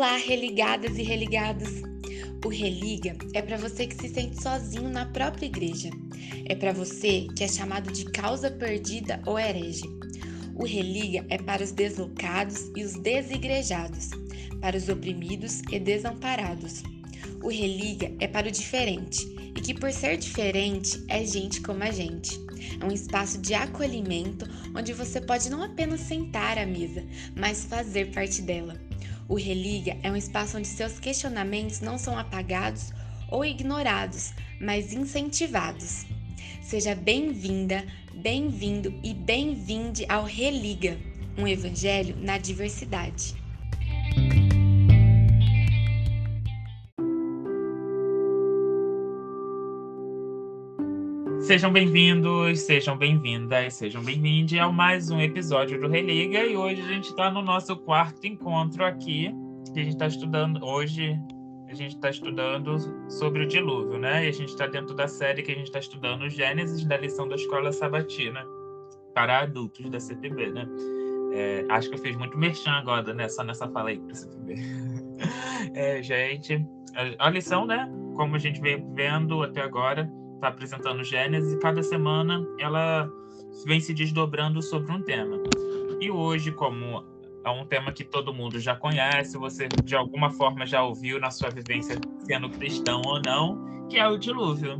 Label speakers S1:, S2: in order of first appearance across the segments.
S1: Olá, religadas e religados! O Religa é para você que se sente sozinho na própria igreja. É para você que é chamado de causa perdida ou herege. O Religa é para os deslocados e os desigrejados, para os oprimidos e desamparados. O Religa é para o diferente e que, por ser diferente, é gente como a gente. É um espaço de acolhimento onde você pode não apenas sentar à mesa, mas fazer parte dela. O Religa é um espaço onde seus questionamentos não são apagados ou ignorados, mas incentivados. Seja bem-vinda, bem-vindo e bem-vinde ao Religa, um evangelho na diversidade.
S2: Sejam bem-vindos, sejam bem-vindas, sejam bem-vindos ao mais um episódio do Religa e hoje a gente está no nosso quarto encontro aqui, que a gente está estudando hoje. A gente está estudando sobre o dilúvio, né? E a gente está dentro da série que a gente está estudando Gênesis da lição da escola sabatina para adultos da CPB, né? É, acho que eu fiz muito merchan agora, né? Só nessa fala aí para CPB. é, gente, a, a lição, né? Como a gente vem vendo até agora, está apresentando Gênesis e cada semana ela vem se desdobrando sobre um tema. E hoje, como é um tema que todo mundo já conhece, você de alguma forma já ouviu na sua vivência sendo cristão ou não, que é o dilúvio.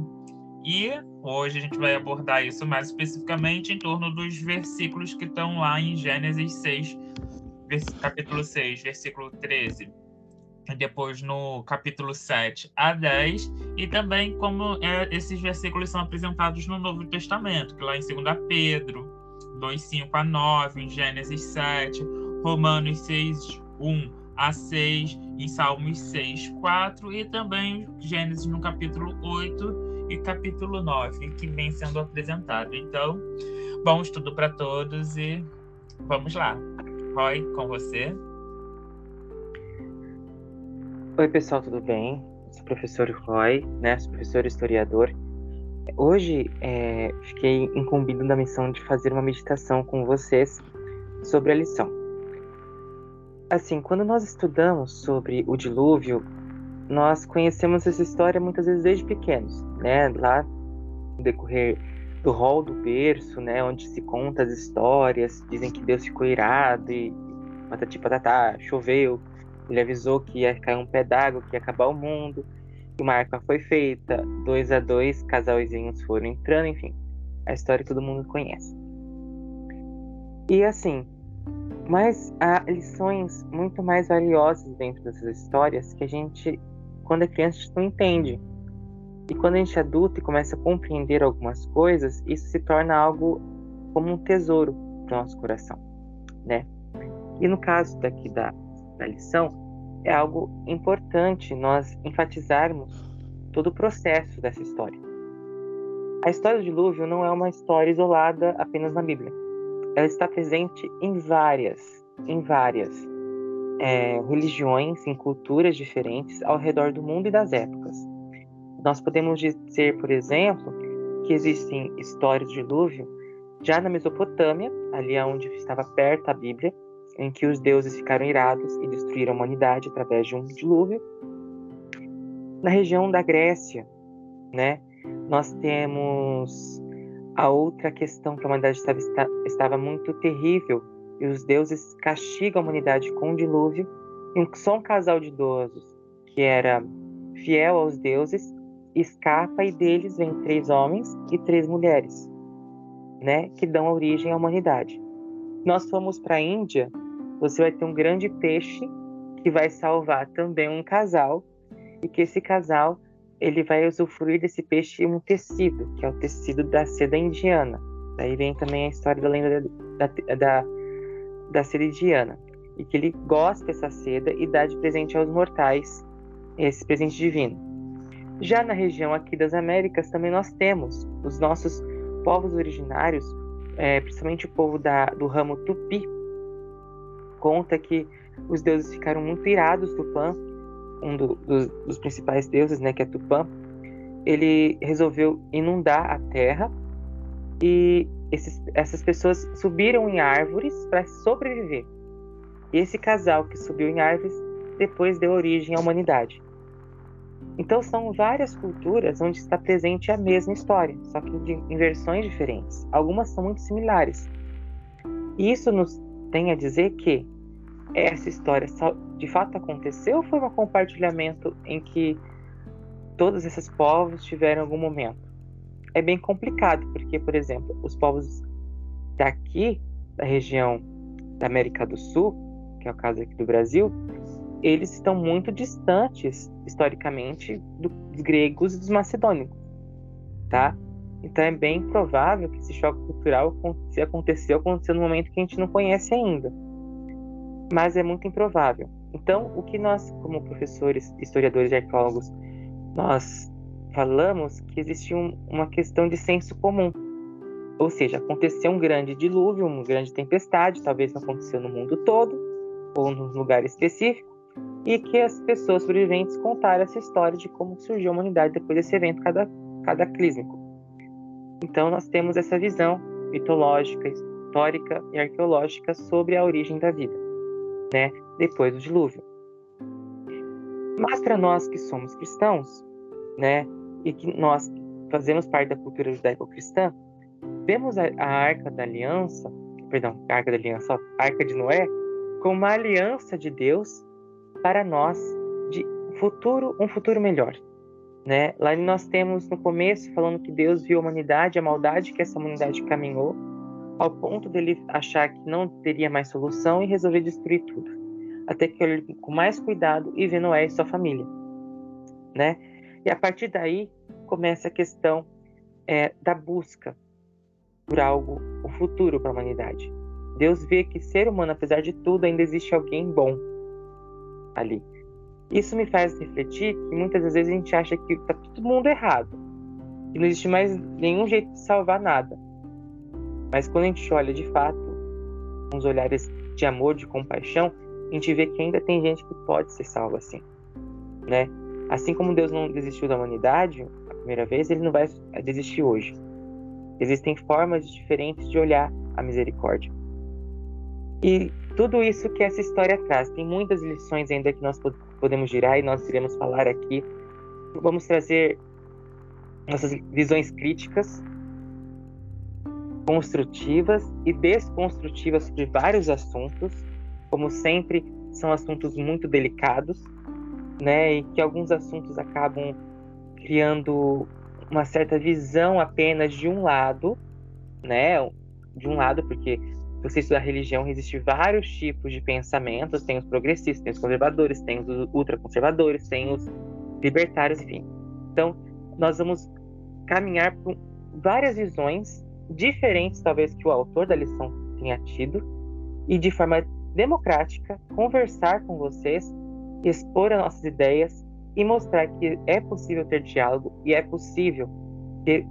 S2: E hoje a gente vai abordar isso mais especificamente em torno dos versículos que estão lá em Gênesis 6, capítulo 6, versículo 13 depois no capítulo 7 a 10, e também como é, esses versículos são apresentados no Novo Testamento, que lá em 2 Pedro 2, 5 a 9, em Gênesis 7, Romanos 6, 1 a 6, em Salmos 6, 4, e também Gênesis no capítulo 8 e capítulo 9, que vem sendo apresentado. Então, bom estudo para todos e vamos lá. Roy, com você.
S3: Oi, pessoal, tudo bem? Sou o professor Roy, né? Sou professor historiador. Hoje é, fiquei incumbido da missão de fazer uma meditação com vocês sobre a lição. Assim, quando nós estudamos sobre o dilúvio, nós conhecemos essa história muitas vezes desde pequenos, né? Lá no decorrer do rol do berço, né? Onde se conta as histórias, dizem que Deus ficou irado e patati patatá, choveu, ele avisou que ia cair um d'água, que ia acabar o mundo. Uma arca foi feita, dois a dois casalzinhos foram entrando, enfim. A história todo mundo conhece. E assim, mas há lições muito mais valiosas dentro dessas histórias que a gente, quando é criança, a gente não entende. E quando a gente é adulto e começa a compreender algumas coisas, isso se torna algo como um tesouro para o nosso coração, né? E no caso daqui da, da lição, é algo importante nós enfatizarmos todo o processo dessa história. A história do dilúvio não é uma história isolada apenas na Bíblia. Ela está presente em várias, em várias é, religiões, em culturas diferentes ao redor do mundo e das épocas. Nós podemos dizer, por exemplo, que existem histórias do dilúvio já na Mesopotâmia, ali onde estava perto a Bíblia, em que os deuses ficaram irados e destruíram a humanidade através de um dilúvio. Na região da Grécia, né, nós temos a outra questão que a humanidade estava, estava muito terrível e os deuses castigam a humanidade com um dilúvio. E só um casal de idosos que era fiel aos deuses escapa e deles vem três homens e três mulheres, né, que dão origem à humanidade. Nós fomos para a Índia, você vai ter um grande peixe que vai salvar também um casal e que esse casal ele vai usufruir desse peixe um tecido, que é o tecido da seda indiana. Daí vem também a história da lenda da, da, da seda indiana. E que ele gosta dessa seda e dá de presente aos mortais esse presente divino. Já na região aqui das Américas também nós temos os nossos povos originários é, principalmente o povo da, do ramo Tupi, conta que os deuses ficaram muito irados. Tupã, um do, dos, dos, principais deuses, né, que é Tupã, ele resolveu inundar a terra e esses, essas pessoas subiram em árvores para sobreviver. E esse casal que subiu em árvores depois deu origem à humanidade. Então são várias culturas onde está presente a mesma história, só que em versões diferentes. Algumas são muito similares. E isso nos tem a dizer que essa história de fato aconteceu ou foi um compartilhamento em que todos esses povos tiveram algum momento? É bem complicado, porque, por exemplo, os povos daqui, da região da América do Sul, que é o caso aqui do Brasil, eles estão muito distantes historicamente dos gregos e dos macedônicos, tá? Então é bem provável que esse choque cultural, se aconteceu, aconteceu no momento que a gente não conhece ainda. Mas é muito improvável. Então, o que nós, como professores, historiadores e arqueólogos, nós falamos que existe um, uma questão de senso comum. Ou seja, aconteceu um grande dilúvio, uma grande tempestade, talvez não aconteceu no mundo todo, ou num lugar específico, e que as pessoas sobreviventes contaram essa história de como surgiu a humanidade depois desse evento cataclísmico. Então, nós temos essa visão mitológica, histórica e arqueológica sobre a origem da vida, né, depois do dilúvio. Mas para nós que somos cristãos, né, e que nós fazemos parte da cultura judaico-cristã, vemos a, a Arca da Aliança, perdão, a Arca da Aliança, a Arca de Noé, como uma aliança de Deus para nós de futuro, um futuro melhor. Né? Lá nós temos no começo falando que Deus viu a humanidade, a maldade que essa humanidade caminhou, ao ponto dele achar que não teria mais solução e resolver destruir tudo. Até que ele com mais cuidado e vê Noé e sua família, né? E a partir daí começa a questão é, da busca por algo, o futuro para a humanidade. Deus vê que ser humano, apesar de tudo, ainda existe alguém bom ali. Isso me faz refletir que muitas vezes a gente acha que está todo mundo errado, que não existe mais nenhum jeito de salvar nada. Mas quando a gente olha de fato, com os olhares de amor, de compaixão, a gente vê que ainda tem gente que pode ser salva assim, né? Assim como Deus não desistiu da humanidade a primeira vez, ele não vai desistir hoje. Existem formas diferentes de olhar a misericórdia. E tudo isso que essa história traz. Tem muitas lições ainda que nós podemos girar e nós iremos falar aqui. Vamos trazer nossas visões críticas, construtivas e desconstrutivas sobre vários assuntos. Como sempre, são assuntos muito delicados, né? E que alguns assuntos acabam criando uma certa visão apenas de um lado, né? De um lado, porque você estudar religião, existem vários tipos de pensamentos. Tem os progressistas, tem os conservadores, tem os ultraconservadores, tem os libertários, enfim. Então, nós vamos caminhar por várias visões diferentes, talvez, que o autor da lição tenha tido, e de forma democrática, conversar com vocês, expor as nossas ideias e mostrar que é possível ter diálogo e é possível ter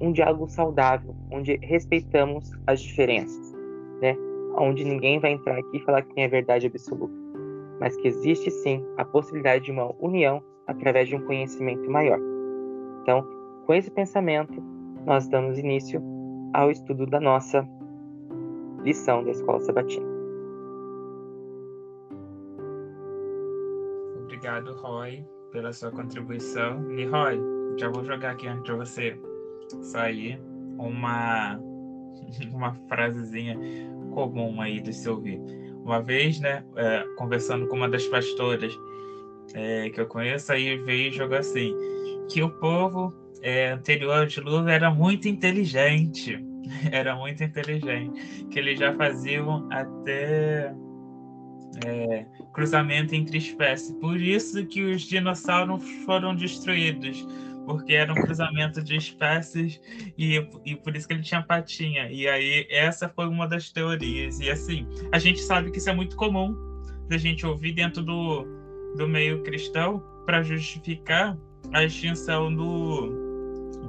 S3: um diálogo saudável, onde respeitamos as diferenças né? Onde ninguém vai entrar aqui e falar que tem a verdade absoluta, mas que existe sim a possibilidade de uma união através de um conhecimento maior. Então, com esse pensamento, nós damos início ao estudo da nossa lição da Escola Sabatina.
S2: Obrigado, Roy, pela sua contribuição. E Roy, já vou jogar aqui antes de você sair uma uma frasezinha comum aí de se ouvir. Uma vez, né, é, conversando com uma das pastoras é, que eu conheço, aí veio jogou assim, que o povo é, anterior ao dilúvio era muito inteligente, era muito inteligente, que eles já faziam até é, cruzamento entre espécies. Por isso que os dinossauros foram destruídos, porque era um cruzamento de espécies e, e por isso que ele tinha patinha. E aí essa foi uma das teorias. E assim, a gente sabe que isso é muito comum da gente ouvir dentro do, do meio cristão para justificar a extinção do,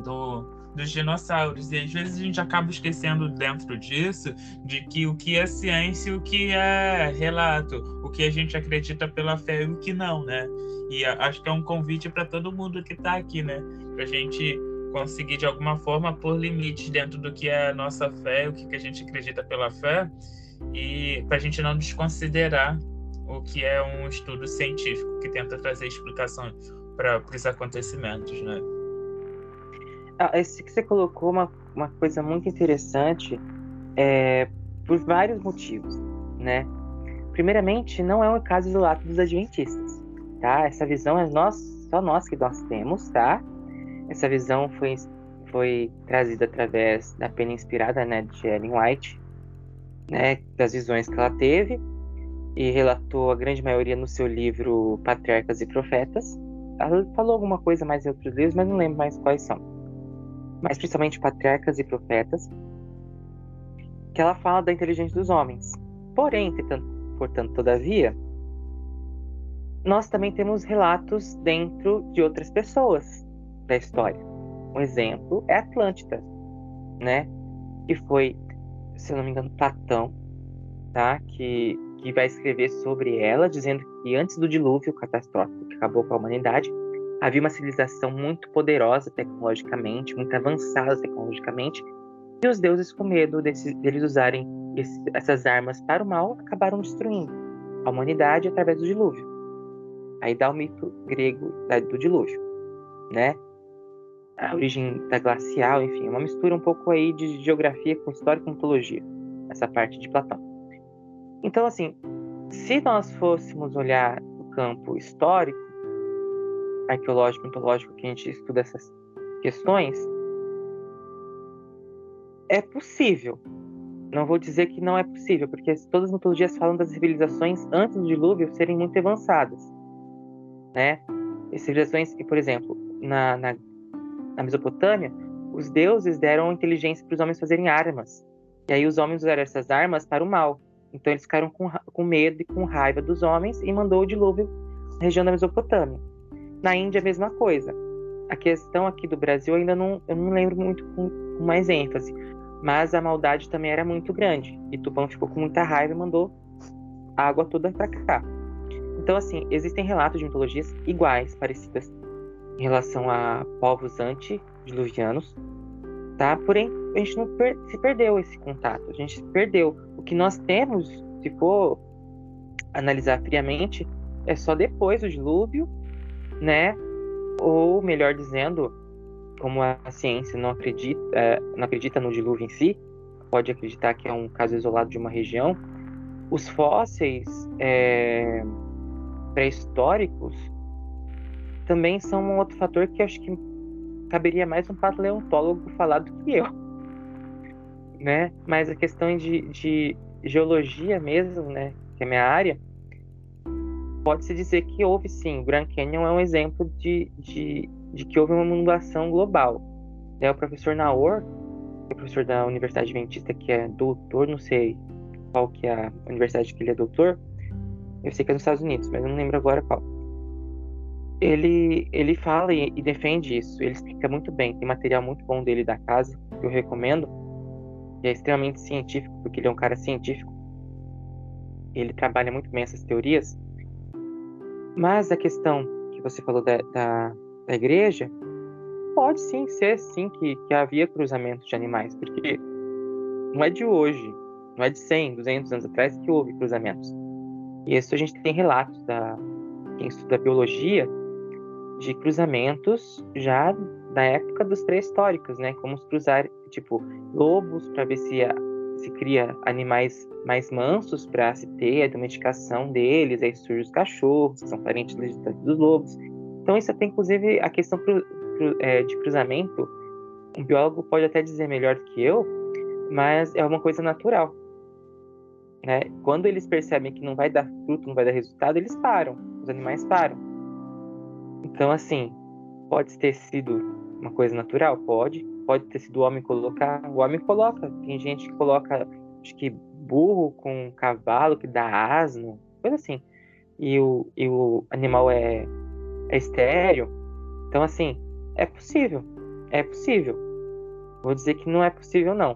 S2: do dos dinossauros. E às vezes a gente acaba esquecendo dentro disso de que o que é ciência e o que é relato, o que a gente acredita pela fé e o que não, né? E acho que é um convite para todo mundo que está aqui, né? Para a gente conseguir de alguma forma pôr limites dentro do que é a nossa fé, o que, que a gente acredita pela fé, e para a gente não desconsiderar o que é um estudo científico que tenta trazer explicação para os acontecimentos, né?
S3: Ah, esse que você colocou uma, uma coisa muito interessante é, por vários motivos, né? Primeiramente, não é um caso isolado dos adventistas, tá? Essa visão é nós, só nós que nós temos, tá? Essa visão foi, foi trazida através da pena inspirada, né, de Ellen White, né, das visões que ela teve e relatou a grande maioria no seu livro Patriarcas e Profetas. Ela falou alguma coisa mais em outros livros, mas não lembro mais quais são. Mas principalmente Patriarcas e Profetas, que ela fala da inteligência dos homens. Porém, portanto, todavia, nós também temos relatos dentro de outras pessoas da história. Um exemplo é Atlântida, né? Que foi, se eu não me engano, Platão, tá? Que, que vai escrever sobre ela, dizendo que antes do dilúvio catastrófico que acabou com a humanidade, havia uma civilização muito poderosa tecnologicamente, muito avançada tecnologicamente, e os deuses, com medo deles usarem esse, essas armas para o mal, acabaram destruindo a humanidade através do dilúvio. Aí dá o mito grego do dilúvio, né? A origem da glacial, enfim, uma mistura um pouco aí de geografia com história e mitologia, essa parte de Platão. Então, assim, se nós fôssemos olhar o campo histórico, arqueológico, mitológico, que a gente estuda essas questões, é possível. Não vou dizer que não é possível, porque todas as mitologias falam das civilizações antes do dilúvio serem muito avançadas, né? E civilizações que, por exemplo, na, na, na Mesopotâmia, os deuses deram inteligência para os homens fazerem armas. E aí os homens usaram essas armas para o mal. Então eles ficaram com, com medo e com raiva dos homens e mandou o dilúvio na região da Mesopotâmia. Na Índia, a mesma coisa. A questão aqui do Brasil ainda não, eu não lembro muito com, com mais ênfase, mas a maldade também era muito grande. E Tupã ficou com muita raiva e mandou a água toda para cá. Então, assim, existem relatos de mitologias iguais, parecidas, em relação a povos antediluvianos, tá? Porém, a gente não per se perdeu esse contato, a gente perdeu. O que nós temos, se for analisar friamente, é só depois do dilúvio, né? Ou melhor dizendo, como a ciência não acredita, é, não acredita no dilúvio em si, pode acreditar que é um caso isolado de uma região, os fósseis é, pré-históricos também são um outro fator que acho que caberia mais um paleontólogo falar do que eu. Né? Mas a questão de, de geologia mesmo, né, que é minha área, pode-se dizer que houve sim. O Grand Canyon é um exemplo de, de, de que houve uma inundação global. É o professor Naor, que é professor da Universidade Adventista, que é doutor, não sei qual que é a universidade que ele é doutor, eu sei que é nos Estados Unidos, mas eu não lembro agora qual. Ele, ele fala e, e defende isso, ele explica muito bem. Tem material muito bom dele da casa, que eu recomendo, e é extremamente científico, porque ele é um cara científico. Ele trabalha muito bem essas teorias. Mas a questão que você falou da, da, da igreja, pode sim ser sim que, que havia cruzamento de animais, porque não é de hoje, não é de 100, 200 anos atrás que houve cruzamentos. E isso a gente tem relatos da quem estuda biologia de cruzamentos já da época dos pré-históricos, né? Como cruzar tipo lobos para ver se se cria animais mais mansos para se ter a domesticação deles, aí surgem os cachorros, que são parentes legítimos dos lobos. Então, isso tem inclusive a questão cru, cru, é, de cruzamento. Um biólogo pode até dizer melhor do que eu, mas é uma coisa natural. Né? Quando eles percebem que não vai dar fruto, não vai dar resultado, eles param. Os animais param. Então, assim, pode ter sido uma coisa natural? Pode pode ter sido o homem colocar. O homem coloca. Tem gente que coloca, acho que burro com cavalo, que dá asno, coisa assim. E o, e o animal é, é estéreo. Então, assim, é possível. É possível. Vou dizer que não é possível, não.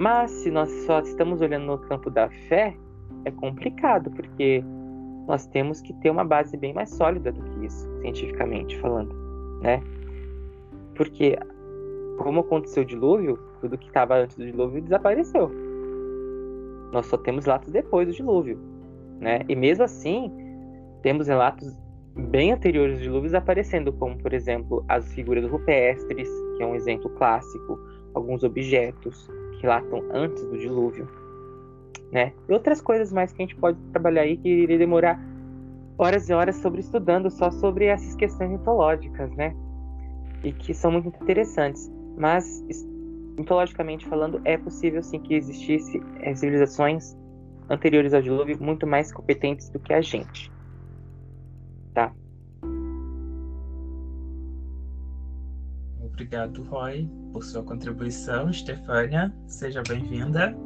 S3: Mas se nós só estamos olhando no campo da fé, é complicado, porque nós temos que ter uma base bem mais sólida do que isso, cientificamente falando, né? Porque como aconteceu o dilúvio, tudo que estava antes do dilúvio desapareceu. Nós só temos relatos depois do dilúvio, né? E mesmo assim, temos relatos bem anteriores de dilúvios aparecendo, como, por exemplo, as figuras rupestres, que é um exemplo clássico, alguns objetos que relatam antes do dilúvio, né? E outras coisas mais que a gente pode trabalhar aí que iria demorar horas e horas sobre estudando só sobre essas questões mitológicas, né? E que são muito interessantes. Mas, mitologicamente falando, é possível sim que existisse é, civilizações anteriores ao dilúvio muito mais competentes do que a gente. Tá?
S2: Obrigado, Roy, por sua contribuição. Stefânia, seja bem-vinda.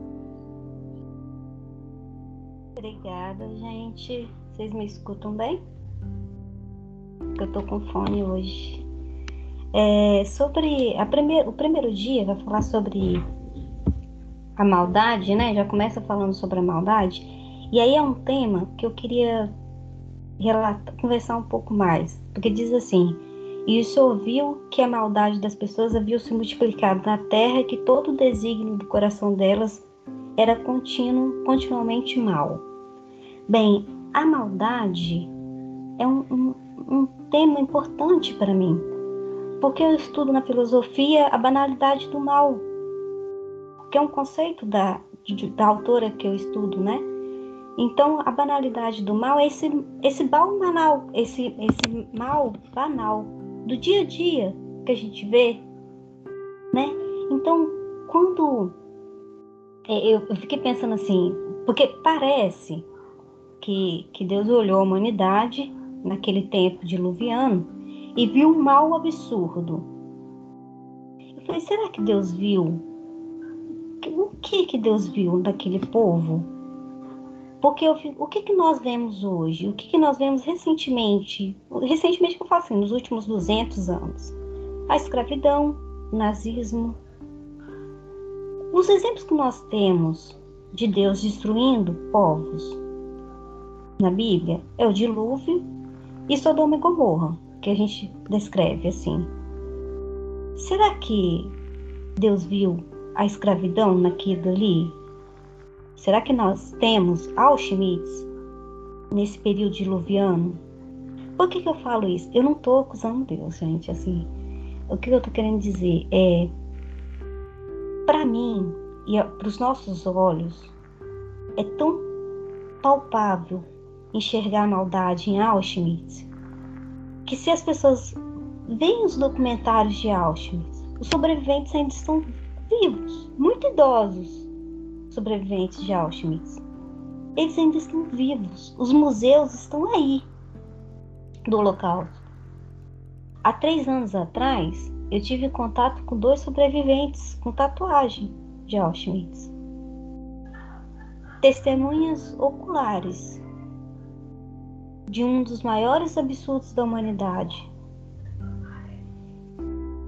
S4: Obrigada, gente. Vocês me escutam bem? Porque eu tô com fone hoje. É, sobre a primeir, o primeiro dia vai falar sobre a maldade, né? Já começa falando sobre a maldade. E aí é um tema que eu queria conversar um pouco mais. Porque diz assim: E isso ouviu que a maldade das pessoas havia se multiplicado na terra, que todo o desígnio do coração delas era contínuo, continuamente mal. Bem, a maldade é um, um, um tema importante para mim, porque eu estudo na filosofia a banalidade do mal, que é um conceito da, da autora que eu estudo, né? Então, a banalidade do mal é esse, esse mal banal, esse, esse mal banal do dia a dia que a gente vê, né? Então, quando é, eu, fiquei pensando assim, porque parece que, que Deus olhou a humanidade naquele tempo diluviano e viu um mal absurdo. Eu falei, será que Deus viu? O que que Deus viu daquele povo? Porque eu, o que que nós vemos hoje? O que que nós vemos recentemente? Recentemente que eu falo assim, nos últimos 200 anos. A escravidão, o nazismo. Os exemplos que nós temos de Deus destruindo povos, na Bíblia é o dilúvio e Sodoma e Gomorra, que a gente descreve assim. Será que Deus viu a escravidão naquilo ali? Será que nós temos Auschwitz nesse período diluviano? Por que, que eu falo isso? Eu não estou acusando Deus, gente. Assim, o que eu estou querendo dizer é, para mim e para os nossos olhos, é tão palpável enxergar a maldade em Auschwitz, que se as pessoas veem os documentários de Auschwitz, os sobreviventes ainda estão vivos, muito idosos sobreviventes de Auschwitz. Eles ainda estão vivos. Os museus estão aí do Holocausto. Há três anos atrás, eu tive contato com dois sobreviventes com tatuagem de Auschwitz. Testemunhas oculares de um dos maiores absurdos da humanidade.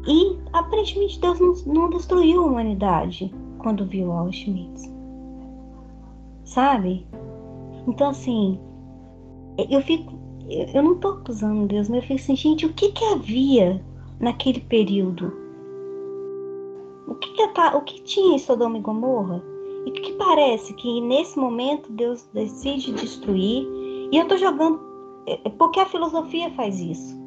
S4: E aparentemente Deus não, não destruiu a humanidade quando viu Auschwitz. Sabe? Então assim, eu fico. Eu não tô acusando Deus, mas eu fico assim, gente, o que que havia naquele período? O que, que, o que tinha em Sodoma e Gomorra? E que parece que nesse momento Deus decide destruir. E eu tô jogando é, é porque a filosofia faz isso.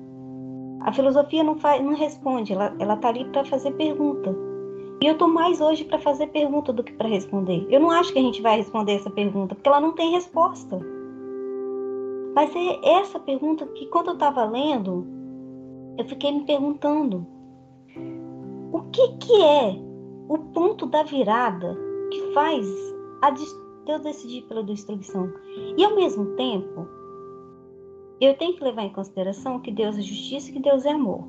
S4: A filosofia não, faz, não responde, ela, ela tá ali para fazer pergunta. E eu tô mais hoje para fazer pergunta do que para responder. Eu não acho que a gente vai responder essa pergunta, porque ela não tem resposta. Mas é essa pergunta que, quando eu estava lendo, eu fiquei me perguntando: o que, que é o ponto da virada que faz a Deus decidir pela destruição? E ao mesmo tempo, eu tenho que levar em consideração que Deus é justiça e que Deus é amor.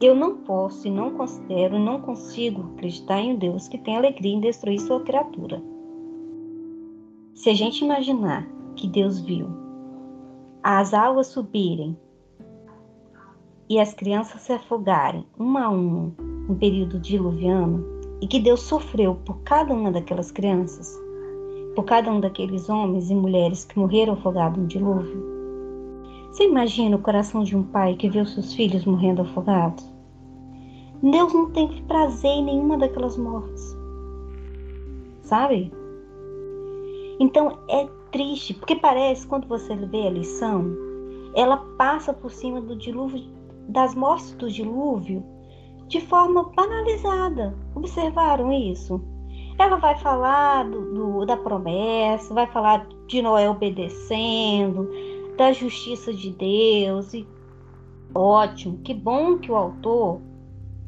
S4: Eu não posso e não considero não consigo acreditar em um Deus que tem alegria em destruir sua criatura. Se a gente imaginar que Deus viu as águas subirem e as crianças se afogarem uma a uma em período diluviano e que Deus sofreu por cada uma daquelas crianças, por cada um daqueles homens e mulheres que morreram afogados no dilúvio, você imagina o coração de um pai que vê os seus filhos morrendo afogados? Deus não tem prazer em nenhuma daquelas mortes. Sabe? Então é triste, porque parece, quando você vê a lição, ela passa por cima do dilúvio, das mortes do dilúvio, de forma banalizada. Observaram isso? Ela vai falar do, do, da promessa, vai falar de Noé obedecendo, da justiça de Deus. E ótimo, que bom que o autor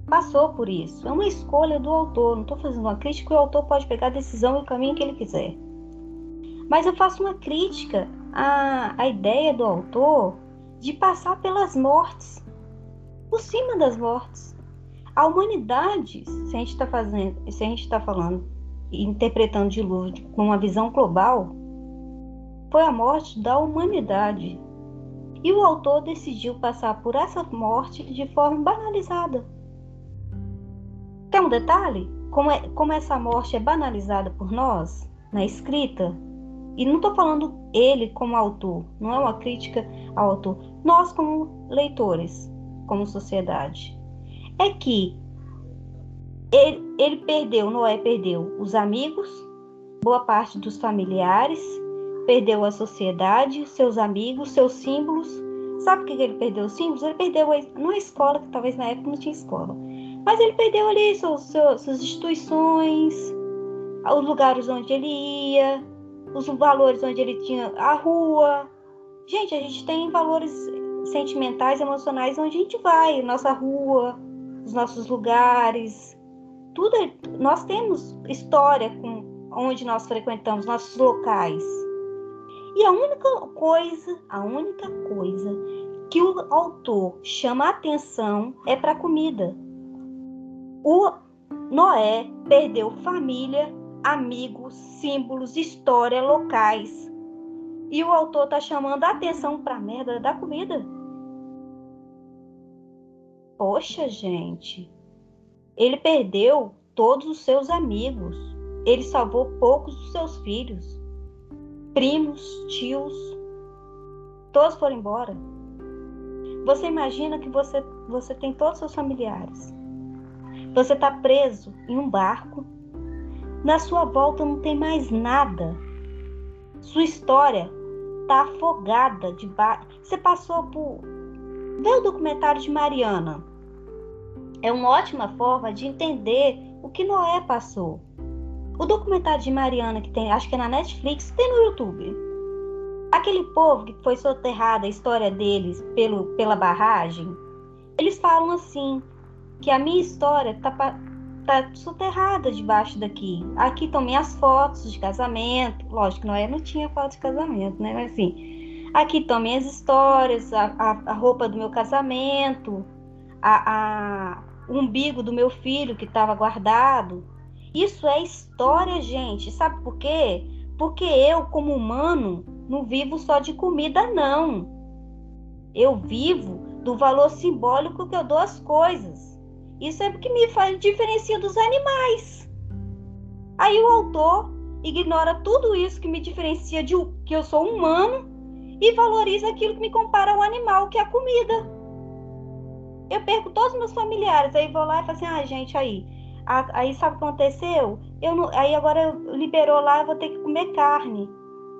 S4: passou por isso. É uma escolha do autor. Não estou fazendo uma crítica, o autor pode pegar a decisão e o caminho que ele quiser. Mas eu faço uma crítica à, à ideia do autor de passar pelas mortes, por cima das mortes. A humanidade, se a gente está fazendo, se a gente está falando interpretando dilúvio com uma visão global, foi a morte da humanidade. E o autor decidiu passar por essa morte de forma banalizada. Tem um detalhe? Como, é, como essa morte é banalizada por nós na escrita, e não estou falando ele como autor, não é uma crítica ao autor, nós como leitores, como sociedade, é que ele, ele perdeu, Noé perdeu os amigos, boa parte dos familiares, perdeu a sociedade, seus amigos, seus símbolos. Sabe por que ele perdeu os símbolos? Ele perdeu numa escola, que talvez na época não tinha escola. Mas ele perdeu ali suas, suas instituições, os lugares onde ele ia, os valores onde ele tinha a rua. Gente, a gente tem valores sentimentais, emocionais onde a gente vai, nossa rua, os nossos lugares, tudo é, nós temos história com onde nós frequentamos, nossos locais. E a única coisa, a única coisa que o autor chama atenção é para a comida. O Noé perdeu família, amigos, símbolos, história, locais. E o autor está chamando a atenção para a merda da comida. Poxa, gente. Ele perdeu todos os seus amigos. Ele salvou poucos dos seus filhos. Primos, tios. Todos foram embora. Você imagina que você, você tem todos os seus familiares você está preso em um barco. Na sua volta não tem mais nada. Sua história está afogada debaixo. Você passou por. Vê o documentário de Mariana. É uma ótima forma de entender o que Noé passou. O documentário de Mariana que tem, acho que é na Netflix, tem no YouTube. Aquele povo que foi soterrado, a história deles pelo, pela barragem, eles falam assim: que a minha história tá, tá soterrada debaixo daqui. Aqui estão minhas fotos de casamento. Lógico, não, é, não tinha foto de casamento, né? Mas assim, aqui estão minhas histórias, a, a, a, roupa do meu casamento, a, a o umbigo do meu filho que estava guardado. Isso é história, gente. Sabe por quê? Porque eu, como humano, não vivo só de comida, não. Eu vivo do valor simbólico que eu dou às coisas. Isso é o que me faz diferencia dos animais. Aí o autor ignora tudo isso que me diferencia de que eu sou humano e valoriza aquilo que me compara ao animal, que é a comida. Eu perco todos os meus familiares, aí vou lá e falo assim: ah, gente, aí. Aí sabe o que aconteceu? Eu não, aí agora liberou lá, eu vou ter que comer carne,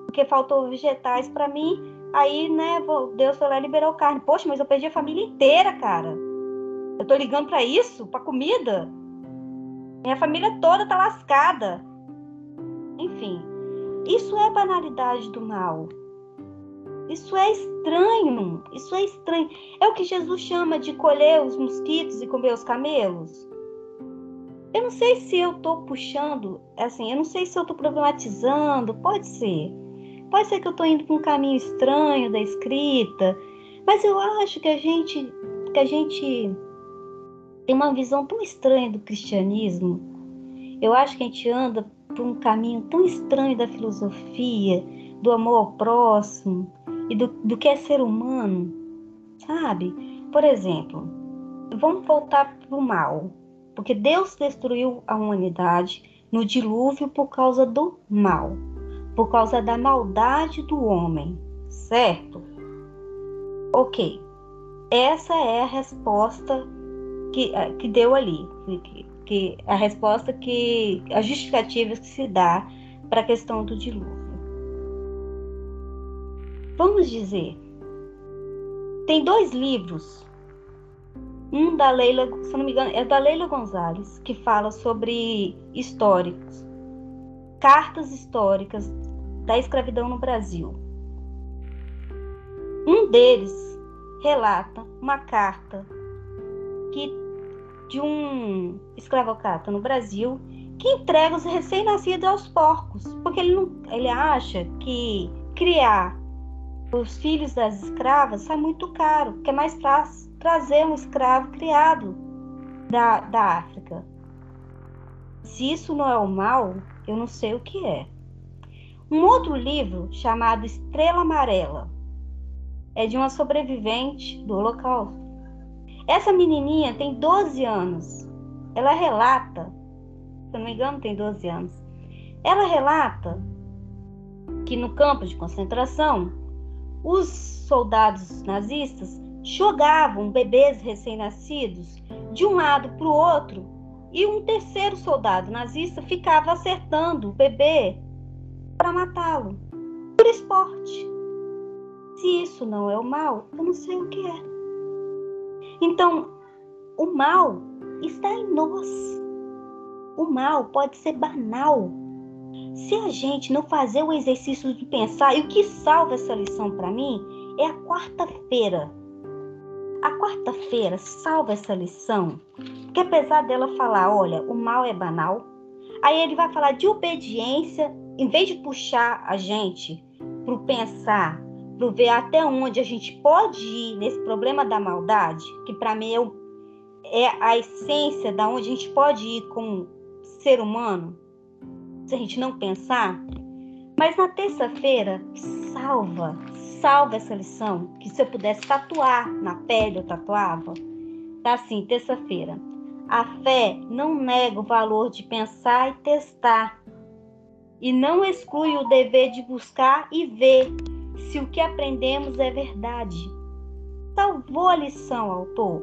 S4: porque faltou vegetais para mim. Aí, né, Deus foi lá e liberou carne. Poxa, mas eu perdi a família inteira, cara. Eu tô ligando para isso, para comida. Minha família toda tá lascada. Enfim, isso é banalidade do mal. Isso é estranho. Isso é estranho. É o que Jesus chama de colher os mosquitos e comer os camelos. Eu não sei se eu tô puxando, assim, eu não sei se eu tô problematizando, pode ser. Pode ser que eu tô indo para um caminho estranho da escrita, mas eu acho que a gente que a gente tem uma visão tão estranha do cristianismo. Eu acho que a gente anda por um caminho tão estranho da filosofia, do amor ao próximo e do, do que é ser humano, sabe? Por exemplo, vamos voltar para o mal, porque Deus destruiu a humanidade no dilúvio por causa do mal, por causa da maldade do homem, certo? Ok, essa é a resposta que, eh, que deu ali, que, que a resposta que, a justificativa que se dá para a questão do dilúvio. vamos dizer, tem dois livros. Um da Leila, se não me engano, é da Leila Gonzalez, que fala sobre históricos, cartas históricas da escravidão no Brasil. Um deles relata uma carta que de um escravocrata no Brasil que entrega os recém-nascidos aos porcos, porque ele, não, ele acha que criar os filhos das escravas sai muito caro, que é mais fácil trazer um escravo criado da, da África. Se isso não é o mal, eu não sei o que é. Um outro livro chamado Estrela Amarela é de uma sobrevivente do Holocausto. Essa menininha tem 12 anos. Ela relata, se não me engano, tem 12 anos. Ela relata que no campo de concentração, os soldados nazistas jogavam bebês recém-nascidos de um lado para o outro e um terceiro soldado nazista ficava acertando o bebê para matá-lo por esporte. Se isso não é o mal, eu não sei o que é. Então, o mal está em nós. O mal pode ser banal. Se a gente não fazer o exercício de pensar, e o que salva essa lição para mim é a quarta-feira. A quarta-feira salva essa lição, porque apesar dela falar, olha, o mal é banal, aí ele vai falar de obediência, em vez de puxar a gente para pensar, para ver até onde a gente pode ir nesse problema da maldade, que para mim é, é a essência da onde a gente pode ir como ser humano, se a gente não pensar. Mas na terça-feira, salva, salva essa lição, que se eu pudesse tatuar na pele, eu tatuava. Tá assim, terça-feira. A fé não nega o valor de pensar e testar, e não exclui o dever de buscar e ver se o que aprendemos é verdade. Salvou a lição, autor.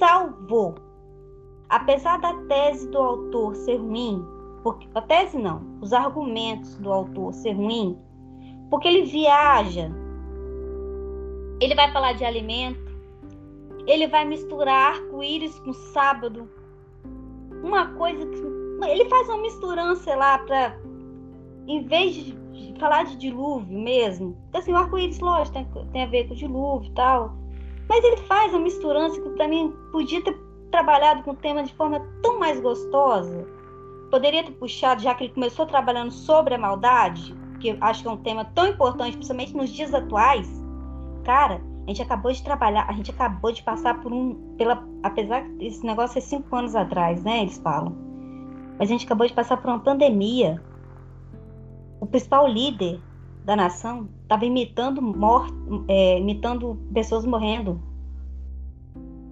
S4: Salvou. Apesar da tese do autor ser ruim, porque a tese não, os argumentos do autor ser ruim, porque ele viaja, ele vai falar de alimento, ele vai misturar arco-íris com sábado, uma coisa que ele faz uma misturança lá para em vez de falar de dilúvio mesmo, assim, o arco-íris, lógico, tem, tem, a ver com dilúvio e tal, mas ele faz uma misturança que para mim podia ter trabalhado com o tema de forma tão mais gostosa. Poderia ter puxado, já que ele começou trabalhando sobre a maldade, que acho que é um tema tão importante, principalmente nos dias atuais. Cara, a gente acabou de trabalhar, a gente acabou de passar por um, pela, apesar que esse negócio é cinco anos atrás, né? Eles falam. Mas a gente acabou de passar por uma pandemia o principal líder da nação estava imitando, é, imitando pessoas morrendo,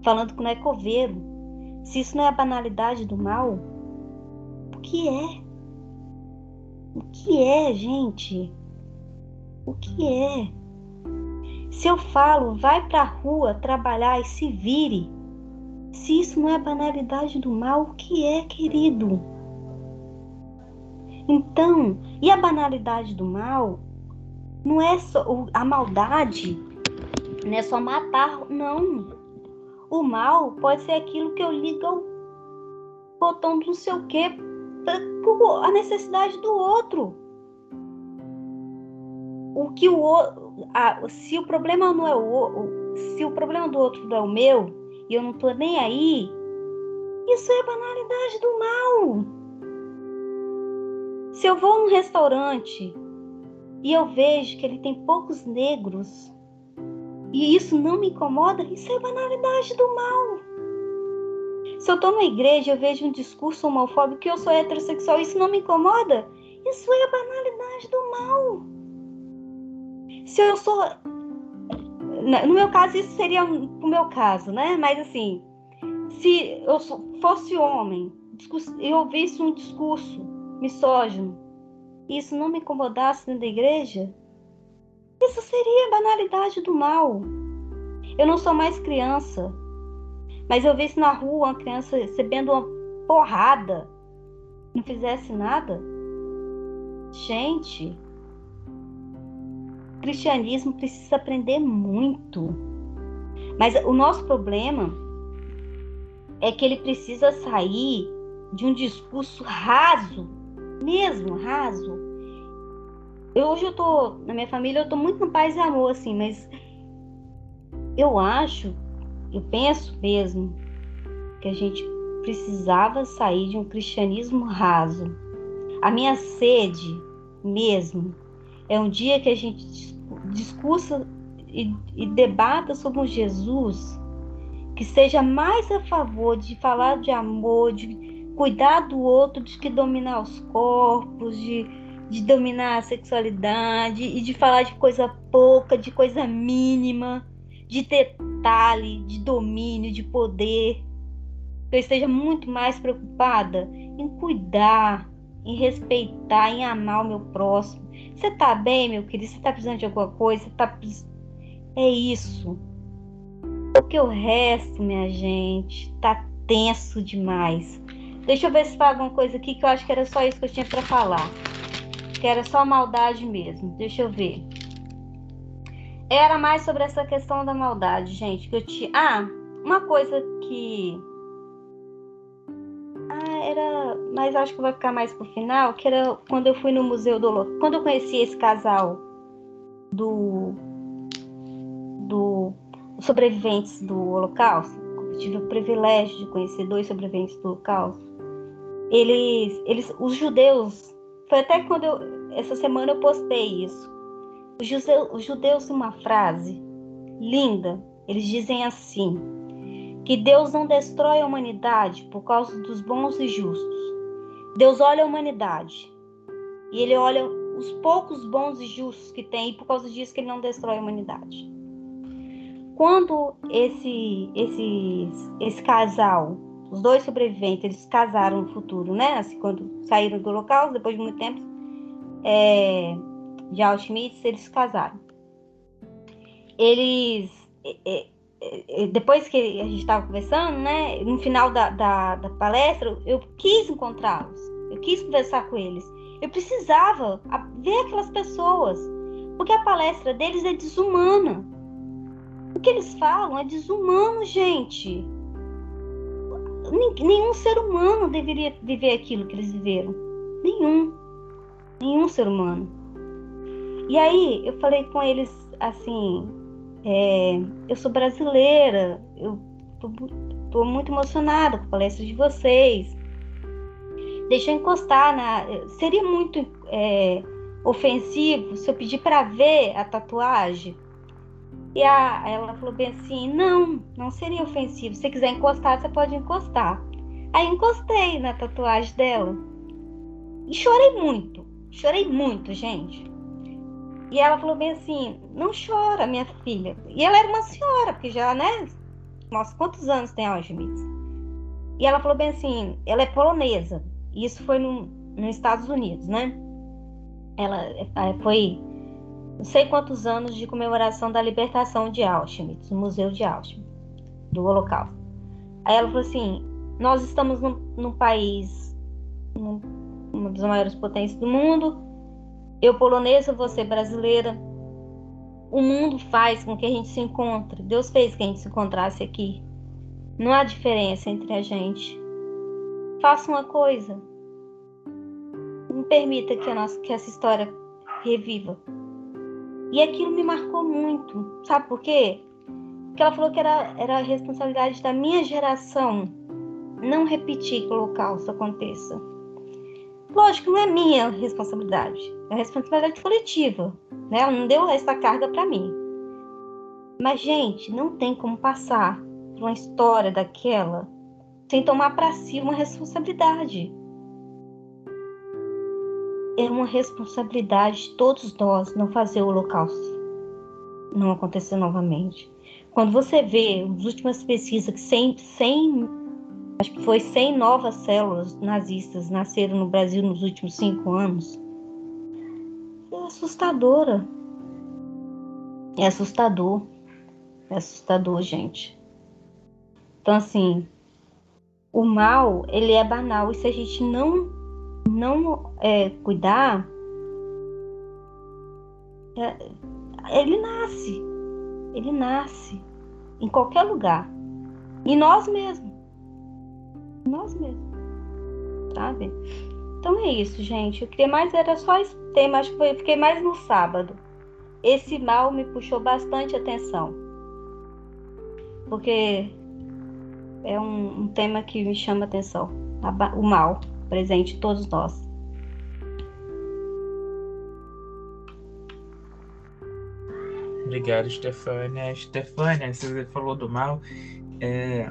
S4: falando que não é coveiro. Se isso não é a banalidade do mal, o que é? O que é, gente? O que é? Se eu falo, vai pra rua trabalhar e se vire, se isso não é a banalidade do mal, o que é, querido? Então, e a banalidade do mal não é só a maldade, não é só matar, não. O mal pode ser aquilo que eu ligo ao botão do não sei o quê, a necessidade do outro. O que o a, se o problema não é o se o problema do outro não é o meu e eu não tô nem aí, isso é banalidade do mal. Se eu vou num restaurante e eu vejo que ele tem poucos negros e isso não me incomoda, isso é banalidade do mal. Se eu estou na igreja e vejo um discurso homofóbico que eu sou heterossexual, isso não me incomoda, isso é a banalidade do mal. Se eu sou. No meu caso, isso seria o meu caso, né? Mas assim, se eu fosse homem e ouvisse um discurso misógino, e isso não me incomodasse dentro da igreja, isso seria a banalidade do mal. Eu não sou mais criança, mas eu visse na rua uma criança recebendo uma porrada, não fizesse nada. Gente, cristianismo precisa aprender muito. Mas o nosso problema é que ele precisa sair de um discurso raso, mesmo raso. Eu, hoje eu tô, na minha família, eu tô muito no paz e amor, assim, mas eu acho, eu penso mesmo, que a gente precisava sair de um cristianismo raso. A minha sede mesmo é um dia que a gente discursa e, e debata sobre um Jesus que seja mais a favor de falar de amor, de cuidar do outro, de que dominar os corpos, de, de dominar a sexualidade e de falar de coisa pouca, de coisa mínima, de detalhe, de domínio, de poder. Que eu esteja muito mais preocupada em cuidar, em respeitar, em amar o meu próximo. Você tá bem, meu querido? Você tá precisando de alguma coisa? Tá É isso. Porque o resto, minha gente, tá tenso demais. Deixa eu ver se fala alguma coisa aqui que eu acho que era só isso que eu tinha para falar. Que era só maldade mesmo. Deixa eu ver. Era mais sobre essa questão da maldade, gente. Que eu tinha. Ah, uma coisa que. Ah, era. Mas acho que vai ficar mais pro final. Que era quando eu fui no Museu do Holocausto. Quando eu conheci esse casal do. Do sobreviventes do Holocausto, eu tive o privilégio de conhecer dois sobreviventes do Holocausto. Eles, eles, os judeus, foi até quando eu, essa semana eu postei isso. Os judeus, os judeus uma frase linda. Eles dizem assim: que Deus não destrói a humanidade por causa dos bons e justos. Deus olha a humanidade e ele olha os poucos bons e justos que tem e por causa disso que ele não destrói a humanidade quando esse, esse, esse casal, os dois sobreviventes, eles casaram no futuro, né? Assim, quando saíram do local, depois de muito tempo, é, de Auschwitz, eles casaram. Eles, é, é, depois que a gente estava conversando, né? No final da, da, da palestra, eu quis encontrá-los, eu quis conversar com eles. Eu precisava ver aquelas pessoas, porque a palestra deles é desumana o que eles falam é desumano, gente. Nenhum ser humano deveria viver aquilo que eles viveram. Nenhum. Nenhum ser humano. E aí eu falei com eles assim: é, eu sou brasileira, eu tô, muito emocionada com a palestra de vocês. Deixa eu encostar na. Seria muito é, ofensivo se eu pedir para ver a tatuagem e a, ela falou bem assim: não, não seria ofensivo. Se quiser encostar, você pode encostar. Aí encostei na tatuagem dela. E chorei muito. Chorei muito, gente. E ela falou bem assim: não chora, minha filha. E ela era uma senhora, porque já, né? Nossa, quantos anos tem a Auschwitz? E ela falou bem assim: ela é polonesa. E isso foi no, nos Estados Unidos, né? Ela foi não sei quantos anos de comemoração da libertação de Auschwitz, no Museu de Auschwitz, do Holocausto. Aí ela falou assim: nós estamos num, num país, num, uma das maiores potências do mundo, eu polonesa, você brasileira. O mundo faz com que a gente se encontre. Deus fez que a gente se encontrasse aqui. Não há diferença entre a gente. Faça uma coisa. Não permita que, a nossa, que essa história reviva. E aquilo me marcou muito. Sabe por quê? Porque ela falou que era, era a responsabilidade da minha geração não repetir que o holocausto aconteça. Lógico, não é minha responsabilidade, é responsabilidade coletiva. Né? Ela não deu essa carga para mim. Mas, gente, não tem como passar por uma história daquela sem tomar para si uma responsabilidade é uma responsabilidade de todos nós não fazer o holocausto não acontecer novamente. Quando você vê as últimas pesquisas que 100, 100 acho que foi 100 novas células nazistas nasceram no Brasil nos últimos cinco anos, é assustadora. É assustador. É assustador, gente. Então, assim, o mal, ele é banal. E se a gente não não é, cuidar, é, ele nasce. Ele nasce em qualquer lugar. E nós mesmos. Nós mesmos. Sabe? Então é isso, gente. Eu queria mais, era só esse tema, acho que eu fiquei mais no sábado. Esse mal me puxou bastante atenção. Porque é um, um tema que me chama atenção. O mal presente em todos nós.
S2: Obrigado, Stefânia. Stefânia, você falou do mal. É,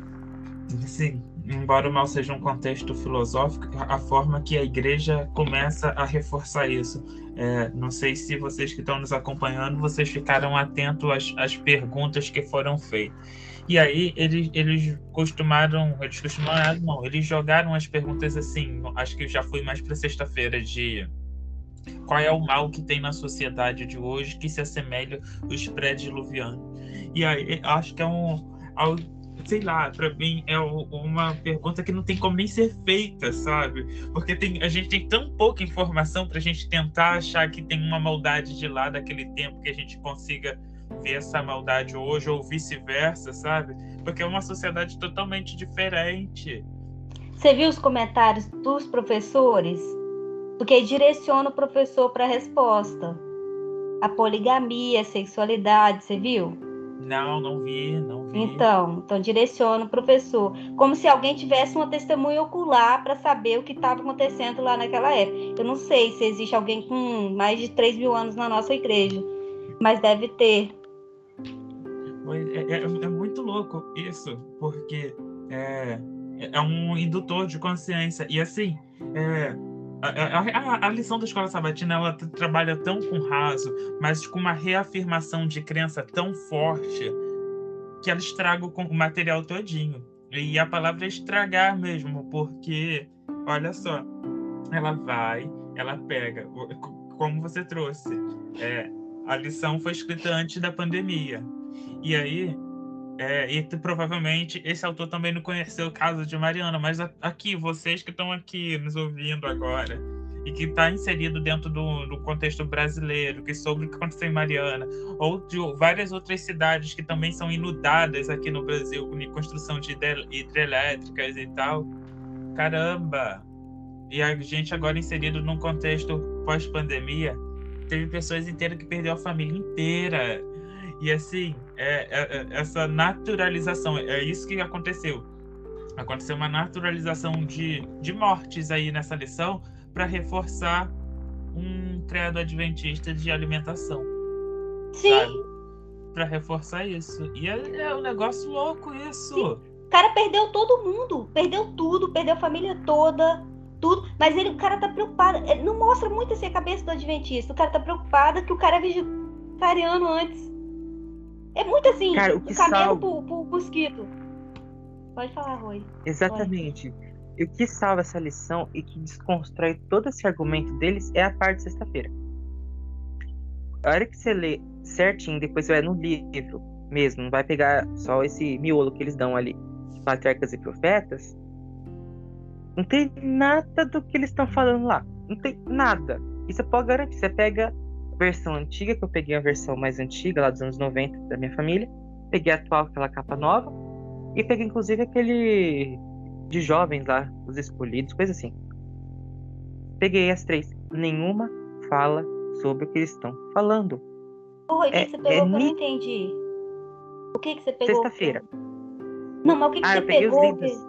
S2: assim, embora o mal seja um contexto filosófico, a forma que a igreja começa a reforçar isso. É, não sei se vocês que estão nos acompanhando, vocês ficaram atentos às, às perguntas que foram feitas. E aí eles, eles costumaram, eles costumaram, não, eles jogaram as perguntas assim, acho que já fui mais para sexta-feira de qual é o mal que tem na sociedade de hoje que se assemelha aos pré-diluvianos. E aí acho que é um sei lá, para mim é uma pergunta que não tem como nem ser feita, sabe? Porque tem, a gente tem tão pouca informação para a gente tentar achar que tem uma maldade de lá daquele tempo que a gente consiga ver essa maldade hoje ou vice-versa, sabe? Porque é uma sociedade totalmente diferente.
S4: Você viu os comentários dos professores? Porque direciona o professor para a resposta. A poligamia, a sexualidade, você viu?
S2: Não, não vi, não vi.
S4: Então, então direciona o professor, como se alguém tivesse uma testemunha ocular para saber o que estava acontecendo lá naquela época. Eu não sei se existe alguém com mais de 3 mil anos na nossa igreja, mas deve ter.
S2: É, é, é muito louco isso, porque é, é um indutor de consciência. E assim, é, a, a, a, lição da escola sabatina ela trabalha tão com raso, mas com uma reafirmação de crença tão forte que ela estraga o, material todinho. E a palavra é estragar mesmo, porque, olha só, ela vai, ela pega, como você trouxe, é, a lição foi escrita antes da pandemia. E aí é, e provavelmente esse autor também não conheceu o caso de Mariana, mas aqui, vocês que estão aqui nos ouvindo agora e que está inserido dentro do, do, contexto brasileiro, que soube o que aconteceu em Mariana, ou de várias outras cidades que também são inundadas aqui no Brasil com construção de hidrelétricas e tal. Caramba! E a gente agora inserido num contexto pós-pandemia, teve pessoas inteiras que perdeu a família inteira e assim, é, é, é, essa naturalização, é isso que aconteceu. Aconteceu uma naturalização de, de mortes aí nessa lição para reforçar um credo adventista de alimentação.
S4: Sim.
S2: Para reforçar isso. E é, é, um negócio louco isso. Sim.
S4: O cara perdeu todo mundo, perdeu tudo, perdeu a família toda, tudo, mas ele, o cara tá preocupado. Ele não mostra muito assim a cabeça do adventista. O cara tá preocupado que o cara é vegetariano antes. É muito assim, Cara, o que salva... pro, pro mosquito. Pode falar, Rui.
S3: Exatamente. Pode. E o que salva essa lição e que desconstrói todo esse argumento deles é a parte sexta-feira. A hora que você lê certinho, depois você vai no livro mesmo, não vai pegar só esse miolo que eles dão ali, patriarcas e profetas, não tem nada do que eles estão falando lá. Não tem nada. Isso pode garantir. Você pega versão antiga, que eu peguei a versão mais antiga, lá dos anos 90, da minha família. Peguei a atual, aquela capa nova. E peguei, inclusive, aquele de jovens lá, os escolhidos, coisa assim. Peguei as três. Nenhuma fala sobre o que eles estão falando.
S4: Oi, o que, é, que você pegou é, que eu não entendi? O que, que você pegou?
S3: Sexta-feira.
S4: Não, mas o que, que
S3: ah,
S4: você pegou?
S3: Os livros,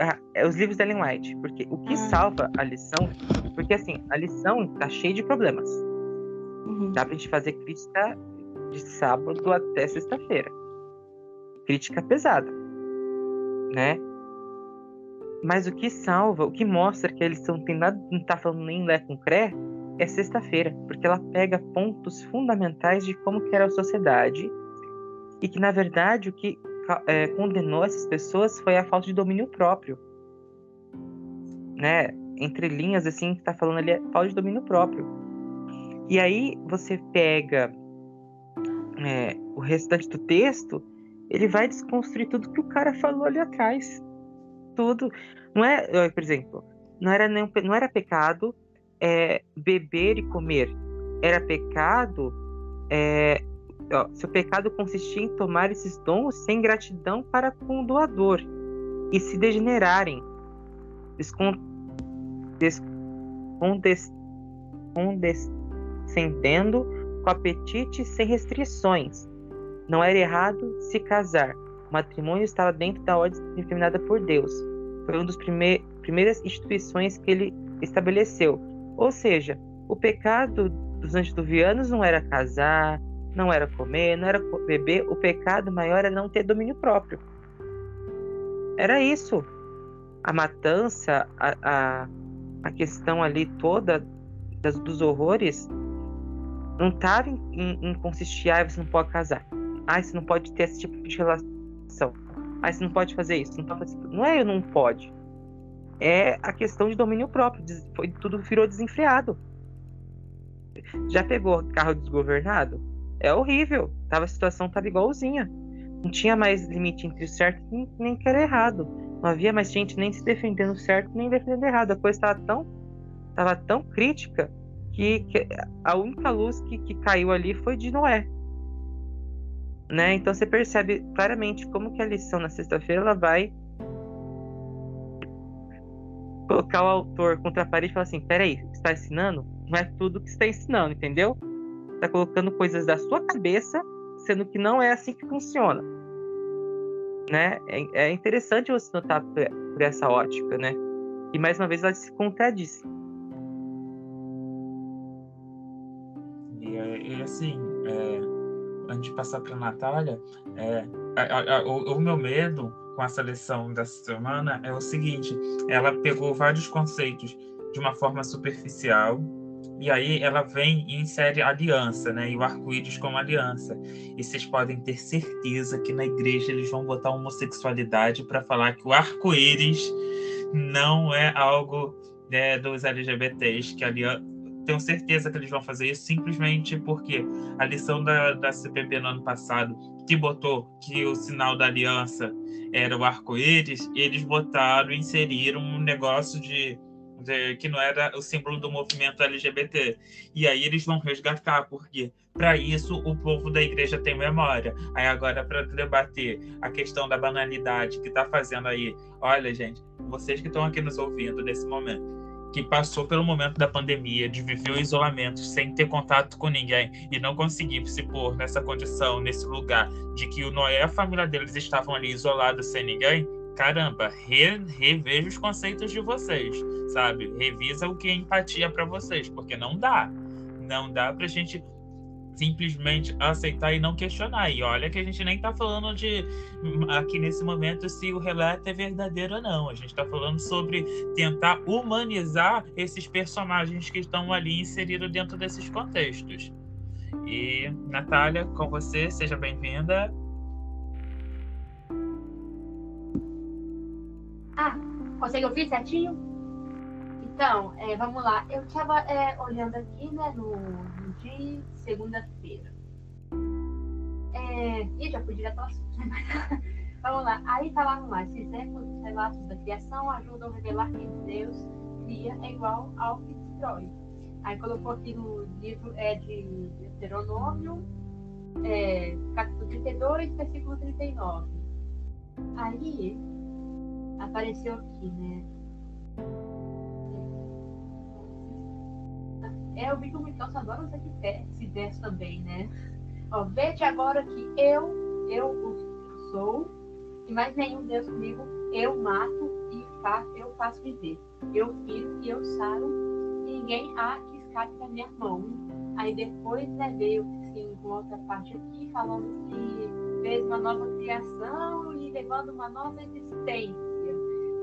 S3: ah, é os livros da Ellen White. Porque o que ah. salva a lição... Porque, assim, a lição tá cheia de problemas. Uhum. Dá pra gente fazer crítica de sábado até sexta-feira. Crítica pesada, né? Mas o que salva, o que mostra que a lição tem nada, não tá falando nem Lé com Cré, é sexta-feira, porque ela pega pontos fundamentais de como que era a sociedade e que, na verdade, o que é, condenou essas pessoas foi a falta de domínio próprio. Né? Entre linhas, assim, que tá falando ali é falta de domínio próprio. E aí você pega é, o restante do texto, ele vai desconstruir tudo que o cara falou ali atrás. Tudo. Não é, por exemplo, não era, nem, não era pecado é, beber e comer. Era pecado é, ó, se o pecado consistia em tomar esses dons sem gratidão para com o doador e se degenerarem, descon, condescendendo com apetite sem restrições. Não era errado se casar. O matrimônio estava dentro da ordem determinada por Deus. Foi uma das prime primeiras instituições que ele estabeleceu. Ou seja, o pecado dos antediluvianos não era casar, não era comer, não era beber. O pecado maior era não ter domínio próprio. Era isso. A matança, a, a, a questão ali toda das, dos horrores, não estava em, em, em consistir, ah, você não pode casar. Ah, você não pode ter esse tipo de relação. Ah, você não pode fazer isso. Não, pode fazer... não é eu não pode. É a questão de domínio próprio. Foi, tudo virou desenfreado. Já pegou carro desgovernado? É horrível. Tava, a situação estava igualzinha. Não tinha mais limite entre o certo nem, nem que era errado. Não havia mais gente nem se defendendo certo nem defendendo errado. A coisa estava tão, tava tão crítica que, que, a única luz que, que caiu ali foi de Noé. Né? Então você percebe claramente como que a lição na sexta-feira ela vai colocar o autor contra a parede e falar assim: peraí, você está ensinando? Não é tudo que está ensinando, entendeu? Está colocando coisas da sua cabeça, sendo que não é assim que funciona. Né? É, é interessante você notar por, por, essa ótica, né? E mais uma vez ela se contradiz.
S2: E, assim, é, antes de passar para a Natália, é, a, a, o, o meu medo com essa lição dessa semana é o seguinte: ela pegou vários conceitos de uma forma superficial e aí ela vem e insere aliança, né? E o arco-íris como aliança. E vocês podem ter certeza que na igreja eles vão botar homossexualidade para falar que o arco-íris não é algo né, dos LGBTs, que aliança tenho certeza que eles vão fazer isso simplesmente porque a lição da, da no ano passado, que botou que o sinal da aliança era o arco-íris, eles botaram, inseriram um negócio de que não era o símbolo do movimento LGBT. E aí eles vão resgatar, porque para isso o povo da igreja tem memória. Aí agora, para debater a questão da banalidade que está fazendo aí, olha, gente, vocês que estão aqui nos ouvindo nesse momento, que passou pelo momento da pandemia, de viver o isolamento sem ter contato com ninguém e não conseguir se pôr nessa condição, nesse lugar de que o Noé e a família deles estavam ali isolados sem ninguém, caramba, re, reveja os conceitos de vocês, sabe? Revisa o que é empatia para vocês, porque não dá. Não dá pra gente simplesmente aceitar e não questionar. E olha que a gente nem está falando de aqui nesse momento se o relato é verdadeiro ou não. A gente está falando sobre tentar humanizar esses personagens que estão ali inseridos dentro desses contextos. E Natália, com você, seja bem-vinda.
S5: Ah, consegue ouvir certinho? Então, é, vamos lá. Eu estava é, olhando aqui, né, no, de segunda-feira. É, e já fui direto né? vamos lá. Aí tá lá no mais. Esses os relatos da criação ajudam a revelar que Deus cria é igual ao que destrói. Aí colocou aqui no livro é, de Deuteronômio, é, capítulo 32, versículo 39. Aí apareceu aqui, né? É, eu vi que o Michelson adora usar esse verso também, né? Ó, Vede agora que eu, eu sou, e mais nenhum Deus comigo, eu mato e faço, eu faço viver. Eu firo e eu saro, e ninguém há que escape da minha mão. Aí depois né, veio assim, com outra parte aqui, falando que fez uma nova criação e levando uma nova existência.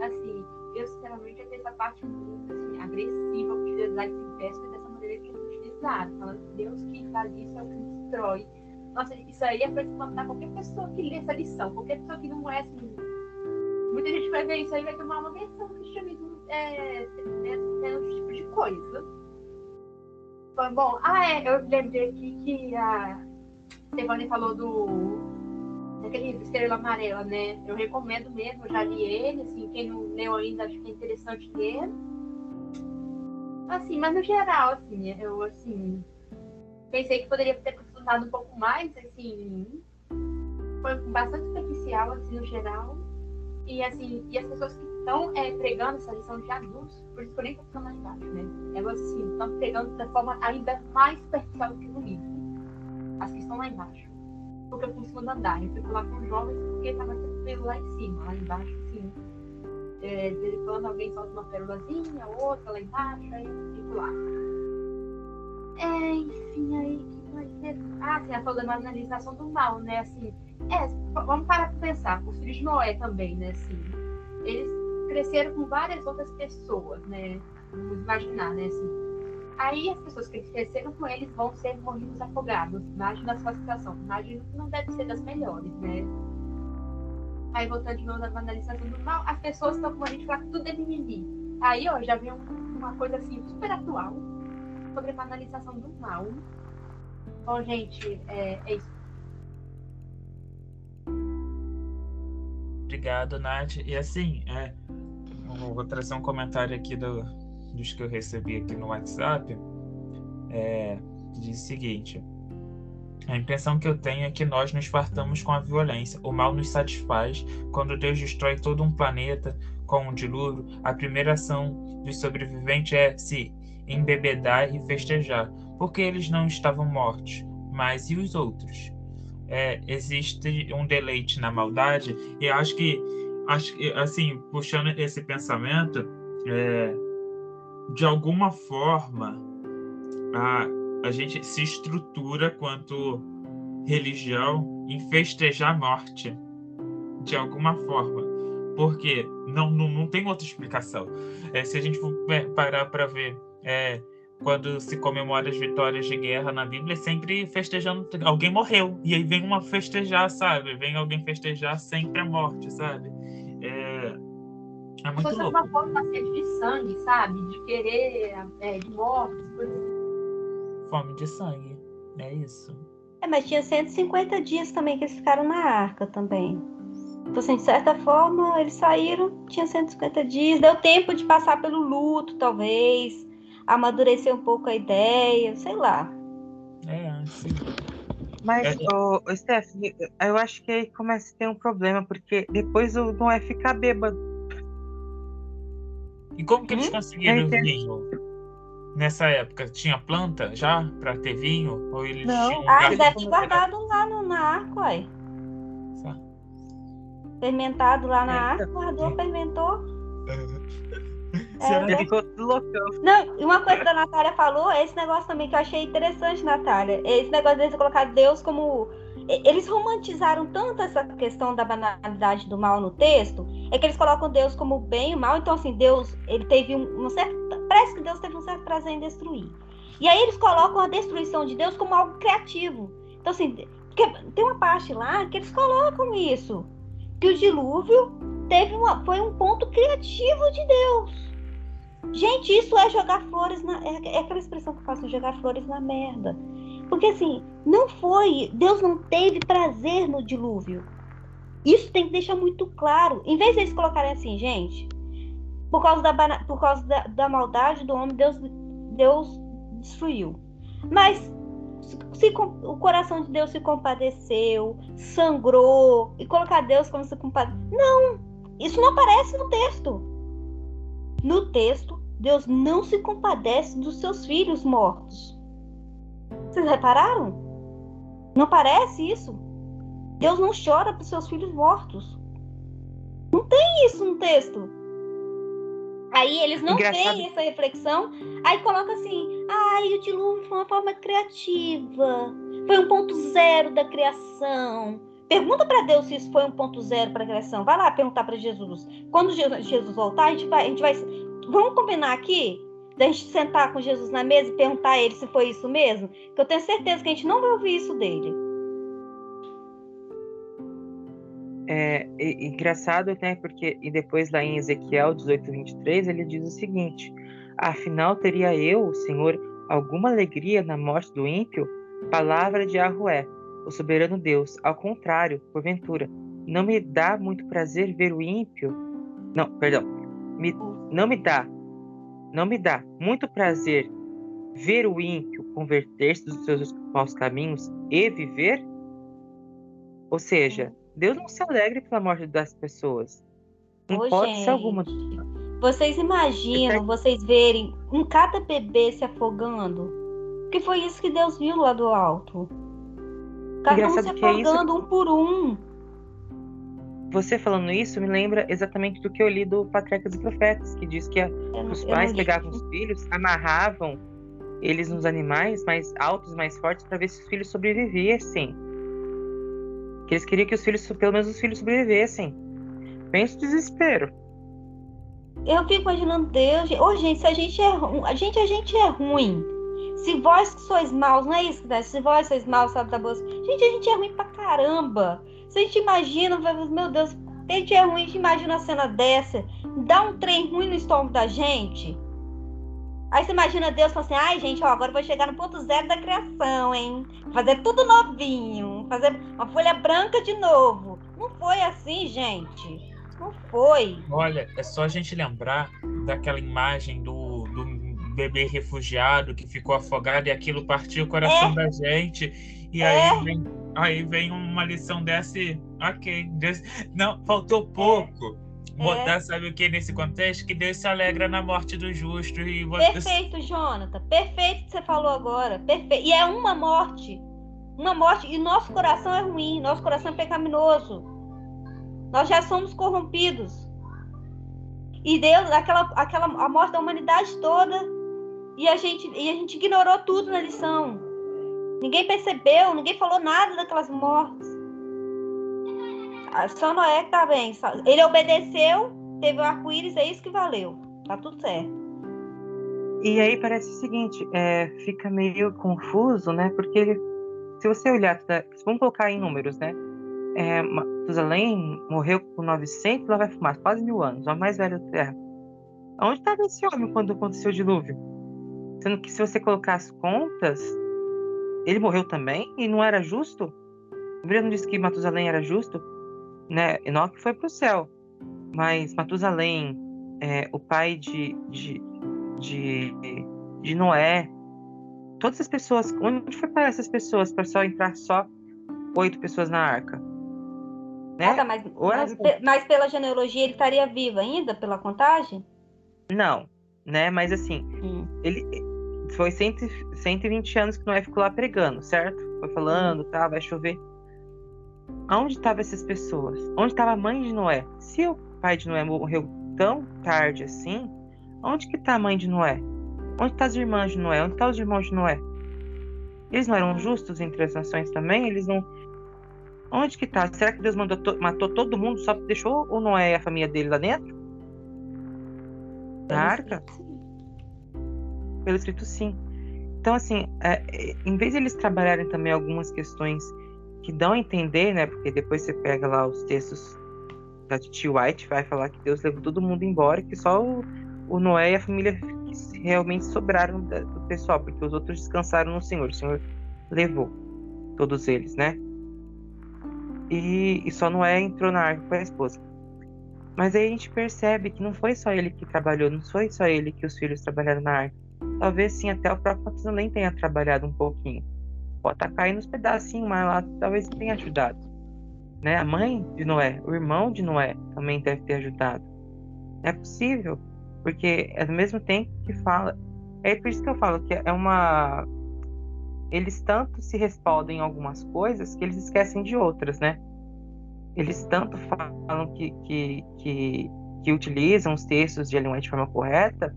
S5: Assim, eu sinceramente achei essa parte muito assim, agressiva, utilizar esse verso dessa maneira que falando que Deus que isso é o que destrói. Nossa, isso aí é para espantar qualquer pessoa que lê essa lição, qualquer pessoa que não é assim. Muita gente vai ver isso aí e vai tomar uma versão do cristianismo é, tendo esse tipo de coisa. Bom, ah, é, eu lembrei aqui que a Stefani falou do aquele Estrela Amarela, né? Eu recomendo mesmo, já li ele, assim, quem não leu ainda, acho que é interessante ler. Assim, mas no geral, assim, eu, assim, pensei que poderia ter estudado um pouco mais, assim, foi bastante superficial, assim, no geral. E, assim, e as pessoas que estão é, pregando essa lição de adultos, por isso que eu nem tô ficando lá embaixo, né? Elas, assim, estão pregando da forma ainda mais superficial do que no livro. As que estão lá embaixo. Porque eu fico em segundo andar, eu fico lá com os jovens porque tá mais tranquilo lá em cima. Lá embaixo, é, de vez em quando alguém solta uma pérolazinha, outra lá embaixo, aí eu fico lá. É, enfim, aí vai ser. Ah, tem a falando da analisação do mal, né? Assim, é, vamos parar para pensar. Os filhos de Noé também, né? Assim, eles cresceram com várias outras pessoas, né? Vamos imaginar, né? Assim, aí as pessoas que cresceram com eles vão ser morridos afogados. Imagina a sua situação. Imagina que não deve ser das melhores, né? Aí voltando de novo na analisação do mal, as pessoas estão com a gente falar que tudo é mimimi. Aí, ó, já vem uma coisa assim super atual sobre a banalização do mal. Bom, gente, é, é isso.
S2: Obrigado, Nath. E assim, é, vou trazer um comentário aqui do, dos que eu recebi aqui no WhatsApp. É, diz o seguinte: a impressão que eu tenho é que nós nos fartamos com a violência. O mal nos satisfaz. Quando Deus destrói todo um planeta com um dilúvio, a primeira ação dos sobreviventes é se embebedar e festejar, porque eles não estavam mortos. Mas e os outros? É, existe um deleite na maldade e acho que, acho que assim, puxando esse pensamento, é, de alguma forma, a, a gente se estrutura quanto religião em festejar a morte, de alguma forma. Porque não, não, não tem outra explicação. É, se a gente for parar para ver é, quando se comemora as vitórias de guerra na Bíblia, é sempre festejando. Alguém morreu. E aí vem uma festejar, sabe? Vem alguém festejar sempre a morte, sabe? É, é muito
S5: Fosse
S2: louco.
S5: uma forma de sangue, sabe? De querer, é, de morte, coisas assim.
S2: Fome de sangue. É isso.
S4: É, mas tinha 150 dias também que eles ficaram na arca também. Então, assim, de certa forma, eles saíram, tinha 150 dias, deu tempo de passar pelo luto, talvez amadurecer um pouco a ideia, sei lá.
S2: É, sim.
S3: Mas,
S2: É.
S3: ô, ô, Stephanie, eu acho que aí começa a ter um problema, porque depois o Noé fica bêbado.
S2: E como que eles
S3: Hum?
S2: conseguiram? Nessa época, tinha planta já para ter vinho? Ou eles
S3: Não.
S2: tinham um
S4: Ah,
S2: lugar
S4: eles
S2: de
S4: devem ter
S2: comer?
S4: guardado lá no, na uai.
S2: Só.
S4: Fermentado lá na
S3: É,
S4: arca, guardou, fermentou.
S3: Ficou tudo loucão.
S4: Não, e uma coisa que a Natália falou, é esse negócio também que eu achei interessante, Natália. Esse negócio deles colocar Deus como. Eles romantizaram tanto essa questão da banalidade do mal no texto, é que eles colocam Deus como bem e mal. Então, assim, Deus, ele teve um, um certo. Parece que Deus teve um certo prazer em destruir. E aí eles colocam a destruição de Deus como algo criativo. Então, assim, tem uma parte lá que eles colocam isso. Que o dilúvio teve uma, foi um ponto criativo de Deus. Gente, isso é jogar flores na. É, é aquela expressão que eu faço, jogar flores na merda. Porque assim, não foi. Deus não teve prazer no dilúvio. Isso tem que deixar muito claro. Em vez de eles colocarem assim, gente, por causa da, por causa da, da maldade do homem, Deus, Deus destruiu. Mas se, o coração de Deus se compadeceu, sangrou, e colocar Deus como se compadeceu. Não! Isso não aparece no texto. No texto, Deus não se compadece dos seus filhos mortos. Vocês repararam? Não parece isso? Deus não chora para seus filhos mortos. Não tem isso no texto. Aí eles não
S3: Engraçado.
S4: têm essa reflexão. Aí coloca assim: ai, o dilúvio foi uma forma criativa. Foi um ponto zero da criação. Pergunta para Deus se isso foi um ponto zero para a criação. Vai lá perguntar para Jesus. Quando Je- Jesus voltar, a gente vai, a gente vai. Vamos combinar aqui? Da gente sentar com Jesus na mesa e perguntar a ele se foi isso mesmo? Que eu tenho certeza que a gente não vai ouvir isso dele.
S3: É, e- engraçado, né? Porque e depois lá em Ezequiel 18, 23, ele diz o seguinte: Afinal, teria eu, Senhor, alguma alegria na morte do ímpio? Palavra de Arrué, o soberano Deus. Ao contrário, porventura, não me dá muito prazer ver o ímpio. Não, perdão. Me, não me dá. Não me dá muito prazer ver o ímpio converter-se dos seus maus caminhos e viver? Ou seja, Deus não se alegre pela morte das pessoas. Não
S4: Ô,
S3: pode
S4: gente,
S3: ser alguma.
S4: Vocês imaginam vocês verem um cada bebê se afogando? Que foi isso que Deus viu lá do alto. Cada um se
S3: é
S4: afogando um por um.
S3: Você falando isso me lembra exatamente do que eu li do Patriarcas e Profetas, que diz que a- os pais
S4: li.
S3: pegavam os filhos, amarravam eles nos animais mais altos, mais fortes, para ver se os filhos sobrevivessem. Que eles queriam que os filhos, pelo menos os filhos sobrevivessem. Pensa o desespero.
S4: Eu fico imaginando Deus. gente- Ô, gente, se a gente é ruim, a gente, a gente é ruim. Se vós que sois maus, não é isso que dá? Se vós sois maus, sabe da boa. Gente, a gente é ruim pra caramba. A gente imagina, meu Deus, a gente é ruim, imagina uma cena dessa, dá um trem ruim no estômago da gente. Aí você imagina Deus falando assim, ai gente, ó, agora eu vou chegar no ponto zero da criação, hein? Fazer tudo novinho, fazer uma folha branca de novo. Não foi assim, gente. Não foi.
S2: Olha, é só a gente lembrar daquela imagem do, do bebê refugiado que ficou afogado e aquilo partiu o coração da gente. E
S4: É.
S2: aí, vem, aí vem uma lição dessa e, ok, Deus, não, faltou pouco. Botar, sabe o que nesse contexto? Que Deus se alegra na morte do justo e você
S4: Perfeito, Jonathan. Perfeito que você falou agora. Perfeito. E é uma morte. Uma morte. E nosso coração é ruim. Nosso coração é pecaminoso. Nós já somos corrompidos. E Deus, aquela, aquela a morte da humanidade toda. E a gente, e a gente ignorou tudo na lição. Ninguém percebeu, ninguém falou nada daquelas mortes. Ah, Só Noé que tá bem. Ele obedeceu, teve o arco-íris, é isso que valeu. Tá tudo certo.
S3: E aí parece o seguinte, é, fica meio confuso, né? Porque se você olhar, tá, vamos colocar em números, né? É, Matusalém morreu com 900, lá vai fumar quase mil anos, o mais velho da Terra. Onde estava esse homem quando aconteceu o dilúvio? Sendo que se você colocar as contas, ele morreu também e não era justo? A Bíblia não disse que Matusalém era justo? Né? Enoque foi para o céu, mas Matusalém, é, o pai de, de, de, de Noé. Todas as pessoas. Onde foi para essas pessoas para só entrar só oito pessoas na arca? Né?
S4: Ah, tá, mas, mas, mas pela genealogia ele estaria vivo ainda, pela contagem?
S3: Não, né? Mas assim,
S4: Hum.
S3: ele foi 100, 120 anos que Noé ficou lá pregando, certo? Foi falando, tá, vai chover. Aonde estavam essas pessoas? Onde estava a mãe de Noé? Se o pai de Noé morreu tão tarde assim, onde que tá a mãe de Noé? Onde tá as irmãs de Noé? Onde tá os irmãos de Noé? Eles não eram justos entre as nações também? Eles não. Onde que tá? Será que Deus mandou to- matou todo mundo só deixou o Noé e a família dele lá dentro? Na arca? Pelo escrito sim. Então, assim, é, é, em vez de eles trabalharem também algumas questões que dão a entender, né? Porque depois você pega lá os textos da Titi White, vai falar que Deus levou todo mundo embora, que só o, o Noé e a família realmente sobraram do pessoal, porque os outros descansaram no Senhor. O Senhor levou todos eles, né? E, e só Noé entrou na arca com a esposa. Mas aí a gente percebe que não foi só ele que trabalhou, não foi só ele que os filhos trabalharam na arca. Talvez sim, até o próprio Matusalém tenha trabalhado um pouquinho. Pode estar caindo uns pedacinhos, mas lá talvez tenha ajudado. Né? A mãe de Noé, o irmão de Noé também deve ter ajudado. É possível, porque é do mesmo tempo que fala. É por isso que eu falo que é uma. Eles tanto se respaldam em algumas coisas que eles esquecem de outras, né? Eles tanto falam que, que, que, que utilizam os textos de Ellen White de forma correta,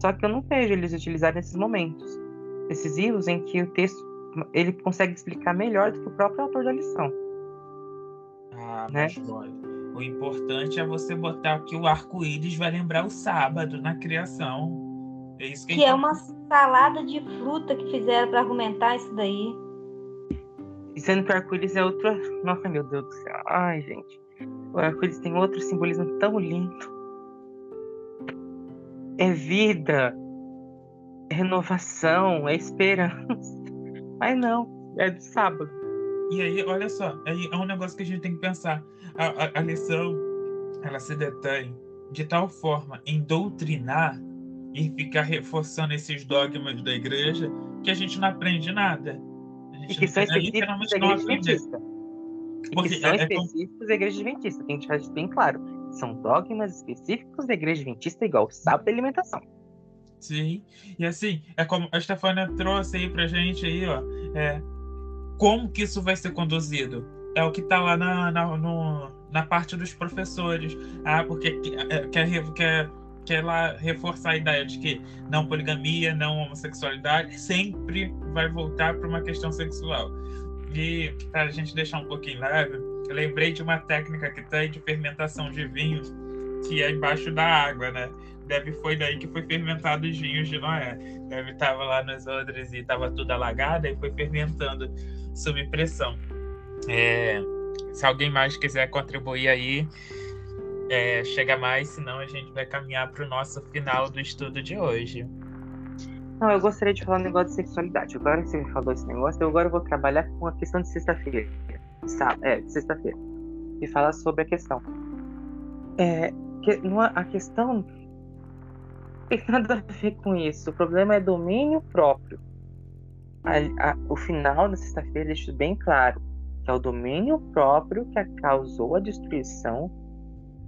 S3: só que eu não vejo eles utilizarem nesses momentos decisivos em que o texto ele consegue explicar melhor do que o próprio autor da lição.
S2: Ah,
S3: né?
S2: mas olha, o importante é você botar que o arco-íris vai lembrar o sábado na criação. É isso que,
S4: Que é uma salada de fruta que fizeram para argumentar isso daí.
S3: E sendo que o arco-íris é outro. Nossa, meu Deus do céu. Ai, gente. O arco-íris tem outro simbolismo tão lindo. É vida. É renovação. É esperança. Mas não. É do sábado.
S2: E aí, olha só, aí é um negócio que a gente tem que pensar. A, a, a lição, ela se detém de tal forma em doutrinar e ficar reforçando esses dogmas da igreja que a gente não aprende nada. A gente
S3: E que são específicos da igreja adventista. E
S2: Porque
S3: que são
S2: é- é
S3: específicos da igreja adventista. Que deixar isso bem claro. São dogmas específicos da igreja adventista, igual o sábado da alimentação.
S2: Sim, e assim, é como a Stefania trouxe aí pra gente aí, ó, é, como que isso vai ser conduzido? É o que tá lá na, na, no- na parte dos professores. Ah, porque que- é, quer, quer, quer lá reforçar a ideia de que não poligamia, não homossexualidade, sempre vai voltar para uma questão sexual. E para a gente deixar um pouquinho leve, eu lembrei de uma técnica que tem de fermentação de vinhos, que é embaixo da água, né? Deve foi daí que foi fermentado os vinhos de Noé. Deve estava lá nas odres e estava tudo alagado e foi fermentando sob pressão. É, se alguém mais quiser contribuir aí, é, chega mais, senão a gente vai caminhar para o nosso final do estudo de hoje.
S3: Não, eu gostaria de falar um negócio de sexualidade. Agora que você falou esse negócio, eu agora vou trabalhar com a questão de sexta-feira. Sá- É, de sexta-feira. E falar sobre a questão. É, que, é- a questão tem nada a ver com isso. O problema é domínio próprio. A- a- o final da sexta-feira deixa bem claro que é o domínio próprio que causou a destruição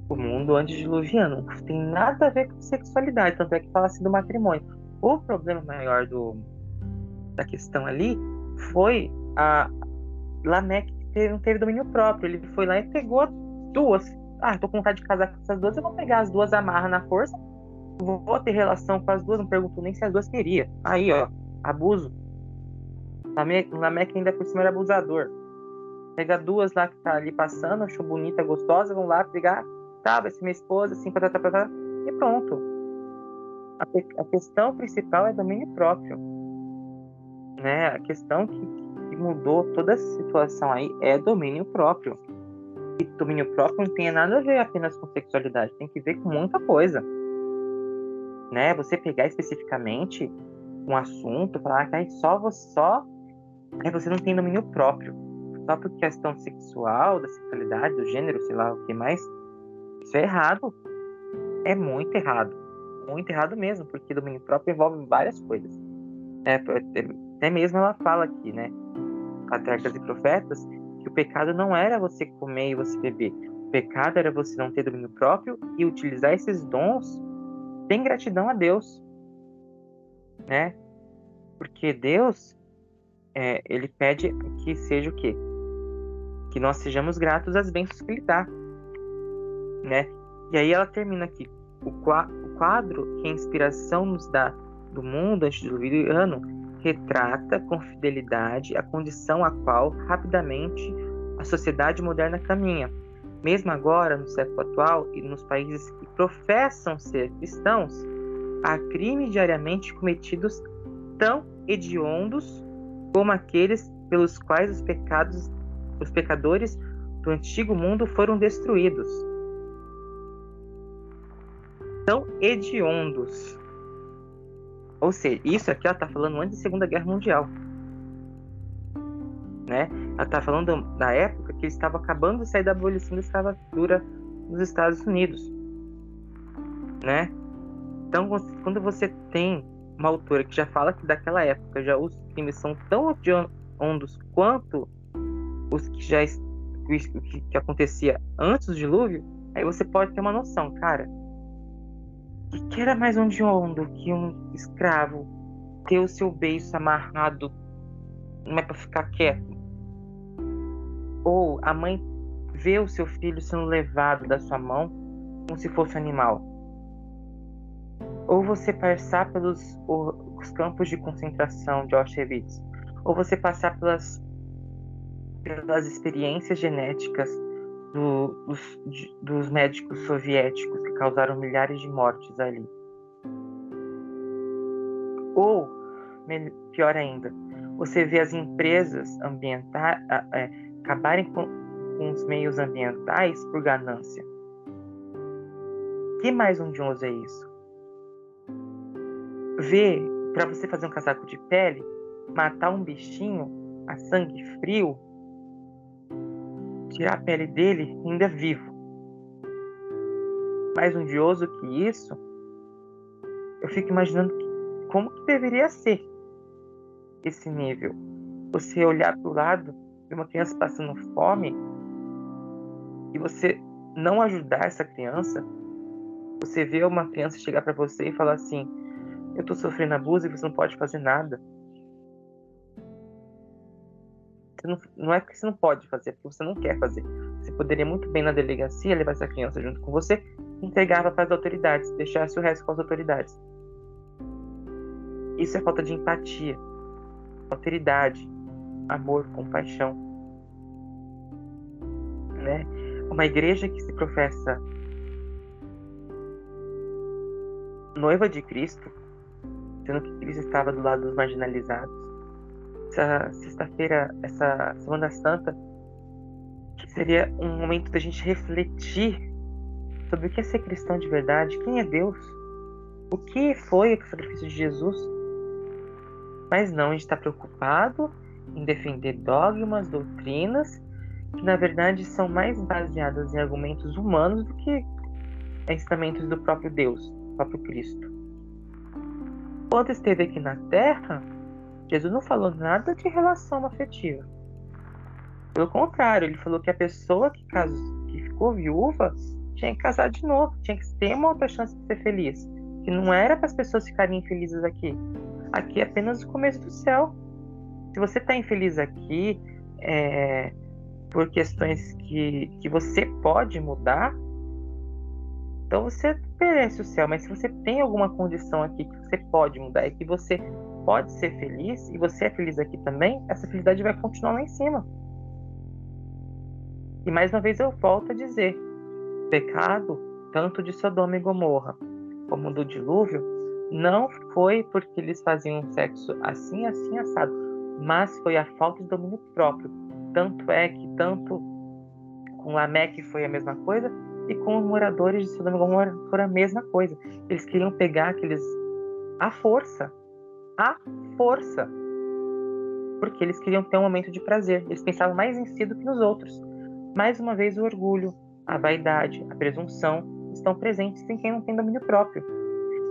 S3: do mundo antediluviano. Não tem nada a ver com sexualidade, tanto é que fala assim do matrimônio. O problema maior do, da questão ali foi a Lameque que teve, não teve domínio próprio. Ele foi lá e pegou duas. Ah, tô com vontade de casar com essas duas, eu vou pegar as duas, amarra na força, vou ter relação com as duas, não pergunto nem se as duas queria. Aí, ó, abuso. Lameque, ainda por cima era abusador. Pega duas lá que tá ali passando, achou bonita, gostosa, vão lá pegar, tá, vai ser minha esposa, assim, tá, tá, e pronto. A, a questão principal é domínio próprio. Né? A questão que, que mudou toda essa situação aí é domínio próprio. E domínio próprio não tem nada a ver apenas com sexualidade, tem que ver com muita coisa. Né? Você pegar especificamente um assunto, falar que aí só você só aí você não tem domínio próprio. Só por questão sexual, da sexualidade, do gênero, sei lá o que mais. Isso é errado. É muito errado muito errado mesmo, porque domínio próprio envolve várias coisas. É, até mesmo ela fala aqui, né? Patriarcas e profetas, que o pecado não era você comer e você beber. O pecado era você não ter domínio próprio e utilizar esses dons sem gratidão a Deus. Né? Porque Deus, é, ele pede que seja o quê? Que nós sejamos gratos às bênçãos que ele dá. Né? E aí ela termina aqui. O, qua o quadro que a inspiração nos dá do mundo antediluviano retrata com fidelidade a condição a qual rapidamente a sociedade moderna caminha. Mesmo agora, no século atual e nos países que professam ser cristãos, há crimes diariamente cometidos tão hediondos como aqueles pelos quais os pecados, os pecadores do antigo mundo foram destruídos tão hediondos. Ou seja, isso aqui ela está falando antes da Segunda Guerra Mundial. Né? Ela está falando da época que eles estavam acabando de sair da abolição da escravatura nos Estados Unidos. Né? Então, quando você tem uma autora que já fala que daquela época já os crimes são tão hediondos quanto os que já que, que acontecia antes do dilúvio, aí você pode ter uma noção, cara que, que era mais de onda que um escravo ter o seu beiço amarrado não é para ficar quieto? Ou a mãe vê o seu filho sendo levado da sua mão como se fosse um animal? Ou você passar pelos os campos de concentração de Auschwitz? Ou você passar pelas, pelas experiências genéticas do, dos, de, dos médicos soviéticos que causaram milhares de mortes ali. Ou, pior ainda, você vê as empresas ambientais é, acabarem com, com, os meios ambientais por ganância. Que mais odioso é isso? Ver, para você fazer um casaco de pele, matar um bichinho a sangue frio tirar a pele dele ainda vivo. Mais odioso que isso eu fico imaginando como que deveria ser esse nível. Você olhar para o lado de uma criança passando fome e você não ajudar essa criança, você vê uma criança chegar para você e falar assim: Eu estou sofrendo abuso e você não pode fazer nada. Não, não, é porque você não pode fazer, é porque você não quer fazer. Você poderia muito bem na delegacia levar essa criança junto com você, entregava para as autoridades, deixasse o resto com as autoridades. Isso é falta de empatia, alteridade, amor, compaixão. Né? Uma igreja que se professa noiva de Cristo, sendo que Cristo estava do lado dos marginalizados. Essa sexta-feira, essa Semana Santa, que seria um momento da gente refletir sobre o que é ser cristão de verdade, quem é Deus, o que foi o sacrifício de Jesus. Mas não, a gente está preocupado em defender dogmas, doutrinas, que na verdade são mais baseadas em argumentos humanos do que ensinamentos do próprio Deus próprio Cristo. Quando esteve aqui na Terra, Jesus não falou nada de relação afetiva. Pelo contrário, ele falou que a pessoa que, casou, que ficou viúva tinha que casar de novo, tinha que ter uma outra chance de ser feliz. Que não era para as pessoas ficarem infelizes aqui. Aqui é apenas o começo do céu. Se você está infeliz aqui é, por questões que, que você pode mudar, então você merece o céu, mas se você tem alguma condição aqui que você pode mudar e que você pode ser feliz, e você é feliz aqui também, essa felicidade vai continuar lá em cima. E mais uma vez eu volto a dizer: pecado, tanto de Sodoma e Gomorra como do dilúvio, não foi porque eles faziam sexo assim, assim, assado, mas foi a falta de domínio próprio. Tanto é que, tanto com Lameque foi a mesma coisa, e com os moradores de Sodoma e Gomorra foi a mesma coisa. Eles queriam pegar aqueles à força, à força, porque eles queriam ter um momento de prazer. Eles pensavam mais em si do que nos outros. Mais uma vez o orgulho, a vaidade, a presunção estão presentes em quem não tem domínio próprio.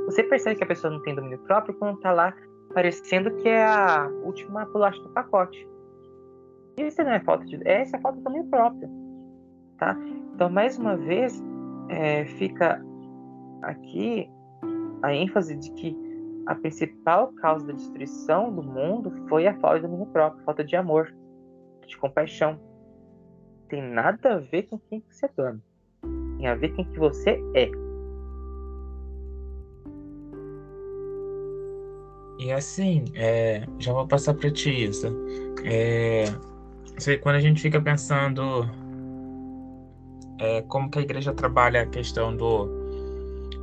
S3: Você percebe que a pessoa não tem domínio próprio quando está lá parecendo que é a última bolacha do pacote. Isso não é falta de, essa é falta de domínio próprio, tá? Então, mais uma vez, é, fica aqui a ênfase de que a principal causa da destruição do mundo foi a falta de domínio próprio, falta de amor, de compaixão. Tem nada a ver com quem você dorme. Tem a ver com quem você é.
S2: E assim, é, já vou passar para ti isso. É, quando a gente fica pensando é, como que a igreja trabalha a questão do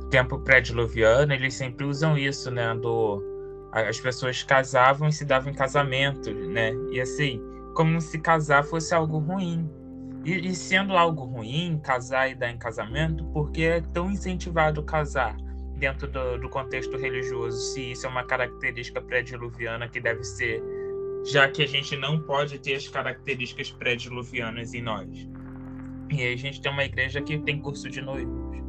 S2: tempo pré-diluviano, eles sempre usam isso, né? Do, as pessoas casavam e se davam em casamento, né? E assim, como se casar fosse algo ruim. E, e sendo algo ruim, casar e dar em casamento, porque é tão incentivado casar dentro do, do contexto religioso, se isso é uma característica pré-diluviana que deve ser, já que a gente não pode ter as características pré-diluvianas em nós. E aí a gente tem uma igreja que tem curso de noivos.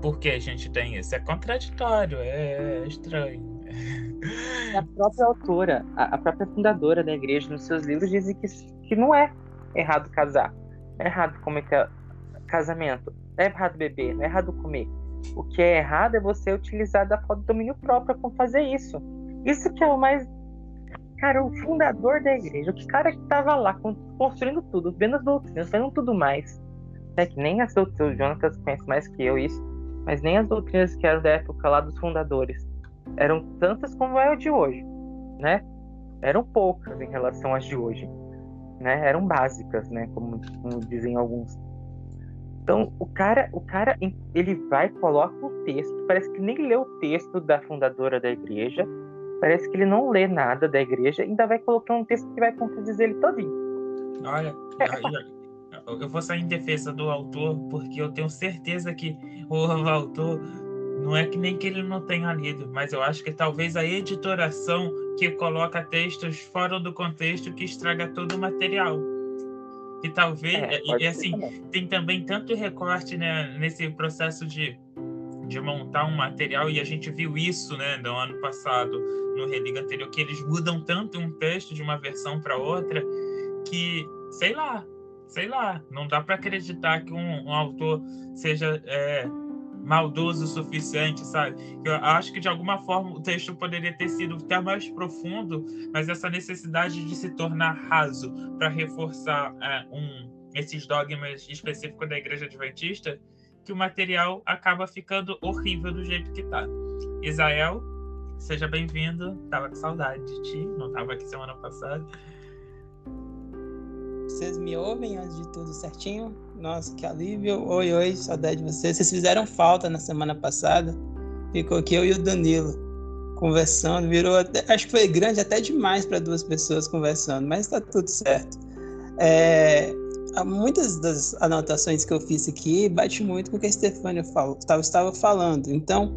S2: Por que a gente tem isso? É contraditório, é estranho.
S3: A própria autora, a própria fundadora da igreja, nos seus livros, diz que, que não é errado casar. Não é errado cometer casamento. Não é errado beber, não é errado comer. O que é errado é você utilizar da falta de domínio próprio para fazer isso. Isso que é o mais. Cara, o fundador da igreja, o cara que estava lá construindo tudo, vendo as doutrinas, vendo tudo mais. É que nem as doutrinas, o Jonatas conhece mais que eu isso, mas nem as doutrinas que eram da época lá dos fundadores eram tantas como é o de hoje, né? Eram poucas em relação às de hoje, né? Eram básicas, né? Como, como dizem alguns. Então, o cara, o cara, ele vai coloca o texto, parece que nem leu o texto da fundadora da igreja, parece que ele não lê nada da igreja, ainda vai colocar um texto que vai contradizer ele todinho.
S2: Olha, eu vou sair em defesa do autor, porque eu tenho certeza que o autor não é que nem que ele não tenha lido, mas eu acho que talvez a editoração que coloca textos fora do contexto que estraga todo o material. E talvez, é, e, assim, também. tem também tanto recorte né, nesse processo de de montar um material, e a gente viu isso né, no ano passado, no Religa anterior, que eles mudam tanto um texto de uma versão para outra, que, sei lá, sei lá, não dá para acreditar que um, um autor seja é, maldoso o suficiente, sabe? Eu acho que de alguma forma o texto poderia ter sido até mais profundo, mas essa necessidade de se tornar raso para reforçar é, um, esses dogmas específicos da Igreja Adventista, que o material acaba ficando horrível do jeito que tá. Isael, seja bem-vindo. Tava com saudade de ti, não tava aqui semana passada.
S6: Vocês me ouvem antes de tudo certinho? Nossa, que alívio. Oi, oi, saudade de vocês. Vocês fizeram falta na semana passada. Ficou aqui eu e o Danilo conversando. Virou até, acho que foi grande até demais para duas pessoas conversando, mas está tudo certo. É, muitas das anotações que eu fiz aqui bate muito com o que a Stefania falou, estava, falando. Então,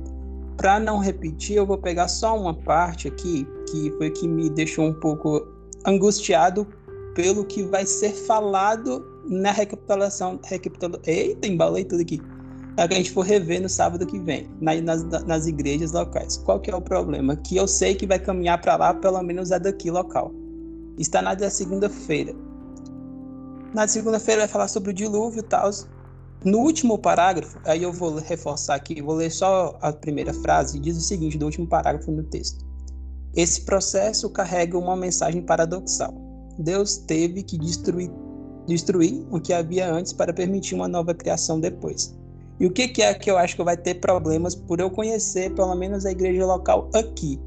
S6: para não repetir, eu vou pegar só uma parte aqui que foi que me deixou um pouco angustiado pelo que vai ser falado na recapitulação. Recapitula, eita, embalei tudo aqui. Na que a gente for rever no sábado que vem, nas, nas igrejas locais. Qual que é o problema? Que eu sei que vai caminhar para lá, pelo menos a daqui local. Está na da segunda-feira. Na segunda-feira vai falar sobre o dilúvio e tal. No último parágrafo, aí eu vou reforçar aqui, vou ler só a primeira frase, diz o seguinte do último parágrafo no texto. Esse processo carrega uma mensagem paradoxal. Deus teve que destruir, destruir o que havia antes para permitir uma nova criação depois. E o que, que é que eu acho que vai ter problemas por eu conhecer pelo menos a igreja local aqui?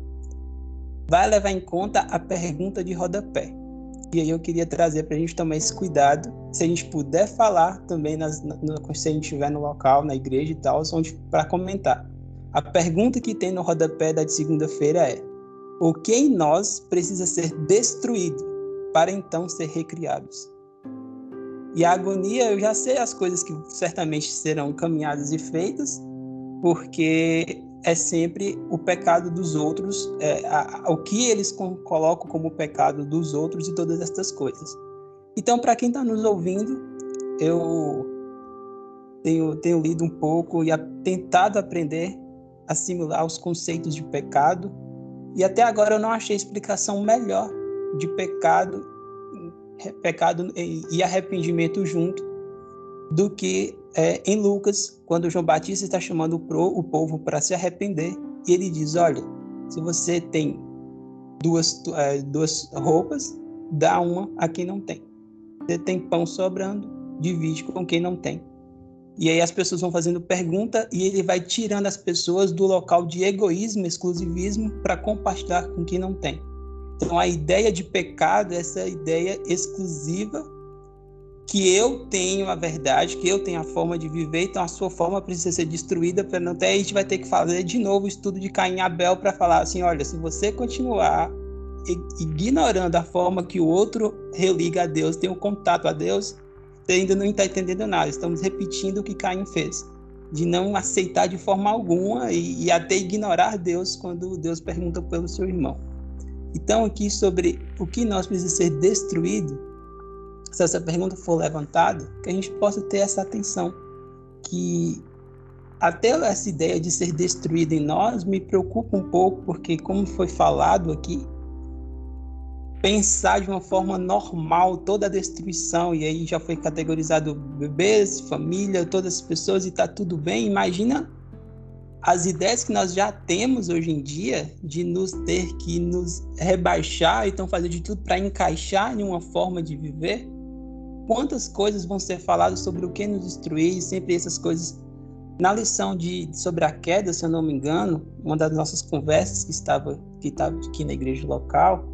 S6: Vai levar em conta a pergunta de rodapé. E aí eu queria trazer para a gente tomar esse cuidado, se a gente puder falar também nas, no, se a gente estiver no local, na igreja e tal, para comentar. A pergunta que tem no rodapé da segunda-feira é: o que em nós precisa ser destruído para então ser recriados? E a agonia, eu já sei as coisas que certamente serão caminhadas e feitas, porque é sempre o pecado dos outros, é, a, a, o que eles com, colocam como pecado dos outros e todas essas coisas. Então, para quem está nos ouvindo, eu tenho, tenho lido um pouco e a, tentado aprender a assimilar os conceitos de pecado, e até agora eu não achei explicação melhor de pecado, pecado e arrependimento junto do que é, em Lucas, quando João Batista está chamando o povo para se arrepender, e ele diz: Olha, se você tem duas, é, duas roupas, dá uma a quem não tem. Você tem pão sobrando, divide com quem não tem. E aí as pessoas vão fazendo pergunta e ele vai tirando as pessoas do local de egoísmo, exclusivismo, para compartilhar com quem não tem. Então a ideia de pecado é essa ideia exclusiva que eu tenho a verdade, que eu tenho a forma de viver, então a sua forma precisa ser destruída para não até a gente vai ter que fazer de novo o estudo de Caim e Abel para falar assim, olha, se você continuar ignorando a forma que o outro religa a Deus, tem um contato a Deus, você ainda não está entendendo nada. Estamos repetindo o que Caim fez, de não aceitar de forma alguma e, e até ignorar Deus quando Deus pergunta pelo seu irmão. Então aqui sobre o que nós precisamos ser destruído se essa pergunta for levantada, que a gente possa ter essa atenção, que até essa ideia de ser destruída em nós me preocupa um pouco, porque como foi falado aqui, pensar de uma forma normal toda a destruição, e aí já foi categorizado bebês, família, todas as pessoas, e está tudo bem, imagina as ideias que nós já temos hoje em dia de nos ter que nos rebaixar, então fazer de tudo para encaixar em uma forma de viver, quantas coisas vão ser faladas sobre o que nos destruir, sempre essas coisas. Na lição de sobre a queda, se eu não me engano, uma das nossas conversas que estava que estava aqui na igreja local,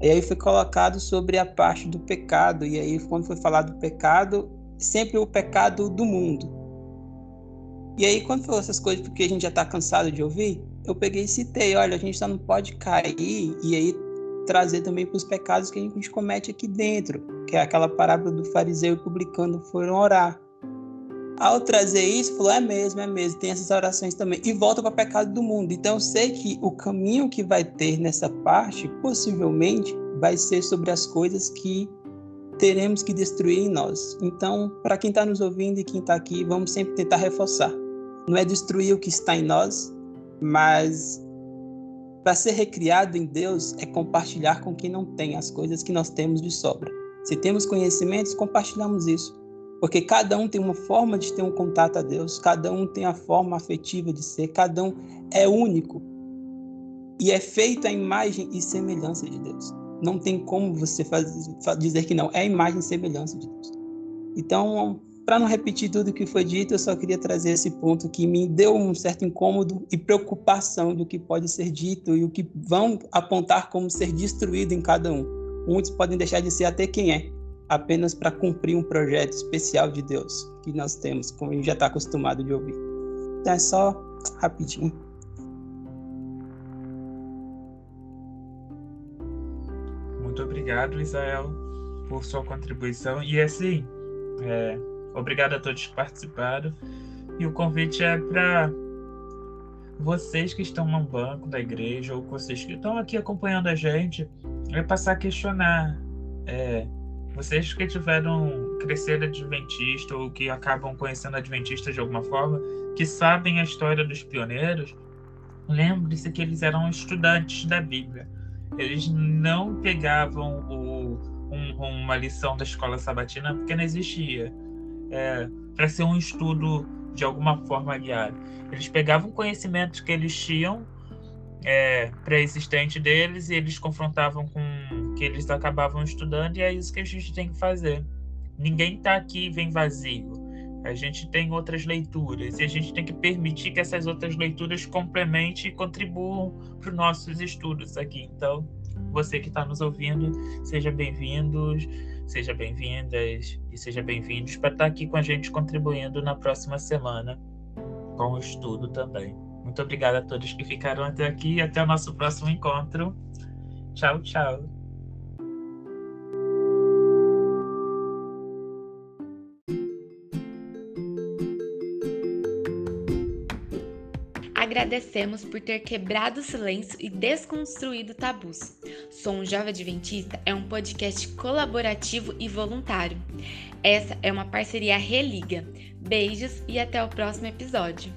S6: e aí foi colocado sobre a parte do pecado, e aí quando foi falado do pecado, sempre o pecado do mundo. E aí quando falou essas coisas porque a gente já está cansado de ouvir, eu peguei e citei, olha, a gente só não pode cair e aí trazer também para os pecados que a gente comete aqui dentro, que é aquela parábola do fariseu e publicano foram orar. Ao trazer isso, falou: é mesmo, é mesmo, tem essas orações também. E volta para o pecado do mundo. Então, eu sei que o caminho que vai ter nessa parte, possivelmente, vai ser sobre as coisas que teremos que destruir em nós. Então, para quem está nos ouvindo e quem está aqui, vamos sempre tentar reforçar. Não é destruir o que está em nós, mas para ser recriado em Deus é compartilhar com quem não tem as coisas que nós temos de sobra. Se temos conhecimentos, compartilhamos isso. Porque cada um tem uma forma de ter um contato a Deus, cada um tem a forma afetiva de ser, cada um é único. E é feito a imagem e semelhança de Deus. Não tem como você dizer que não, é a imagem e semelhança de Deus. Então, para não repetir tudo o que foi dito, eu só queria trazer esse ponto que me deu um certo incômodo e preocupação do que pode ser dito e o que vão apontar como ser destruído em cada um. Muitos podem deixar de ser até quem é, apenas para cumprir um projeto especial de Deus que nós temos, como a gente já está acostumado de ouvir. Então é só rapidinho.
S2: Muito obrigado, Israel, por sua contribuição. E assim, é, obrigado a todos que participaram. E o convite é para vocês que estão no banco da igreja ou vocês que estão aqui acompanhando a gente, é passar a questionar. É, vocês que tiveram crescer adventista ou que acabam conhecendo adventista de alguma forma, que sabem a história dos pioneiros, lembre-se que eles eram estudantes da Bíblia. Eles não pegavam o, um, uma lição da escola sabatina porque não existia. É, para ser um estudo de alguma forma guiado. Eles pegavam conhecimentos que eles tinham é, pré-existente deles e eles confrontavam com que eles acabavam estudando e é isso que a gente tem que fazer. Ninguém está aqui e vem vazio. A gente tem outras leituras e a gente tem que permitir que essas outras leituras complementem e contribuam para os nossos estudos aqui. Então, você que está nos ouvindo, seja bem-vindos, seja bem-vindas e seja bem-vindos para estar aqui com a gente contribuindo na próxima semana com o estudo também. Muito obrigado a todos que ficaram até aqui e até o nosso próximo encontro. Tchau, tchau.
S1: Agradecemos por ter quebrado o silêncio e desconstruído tabus. Sou um Jovem Adventista é um podcast colaborativo e voluntário. Essa é uma parceria Religa. Beijos e até o próximo episódio.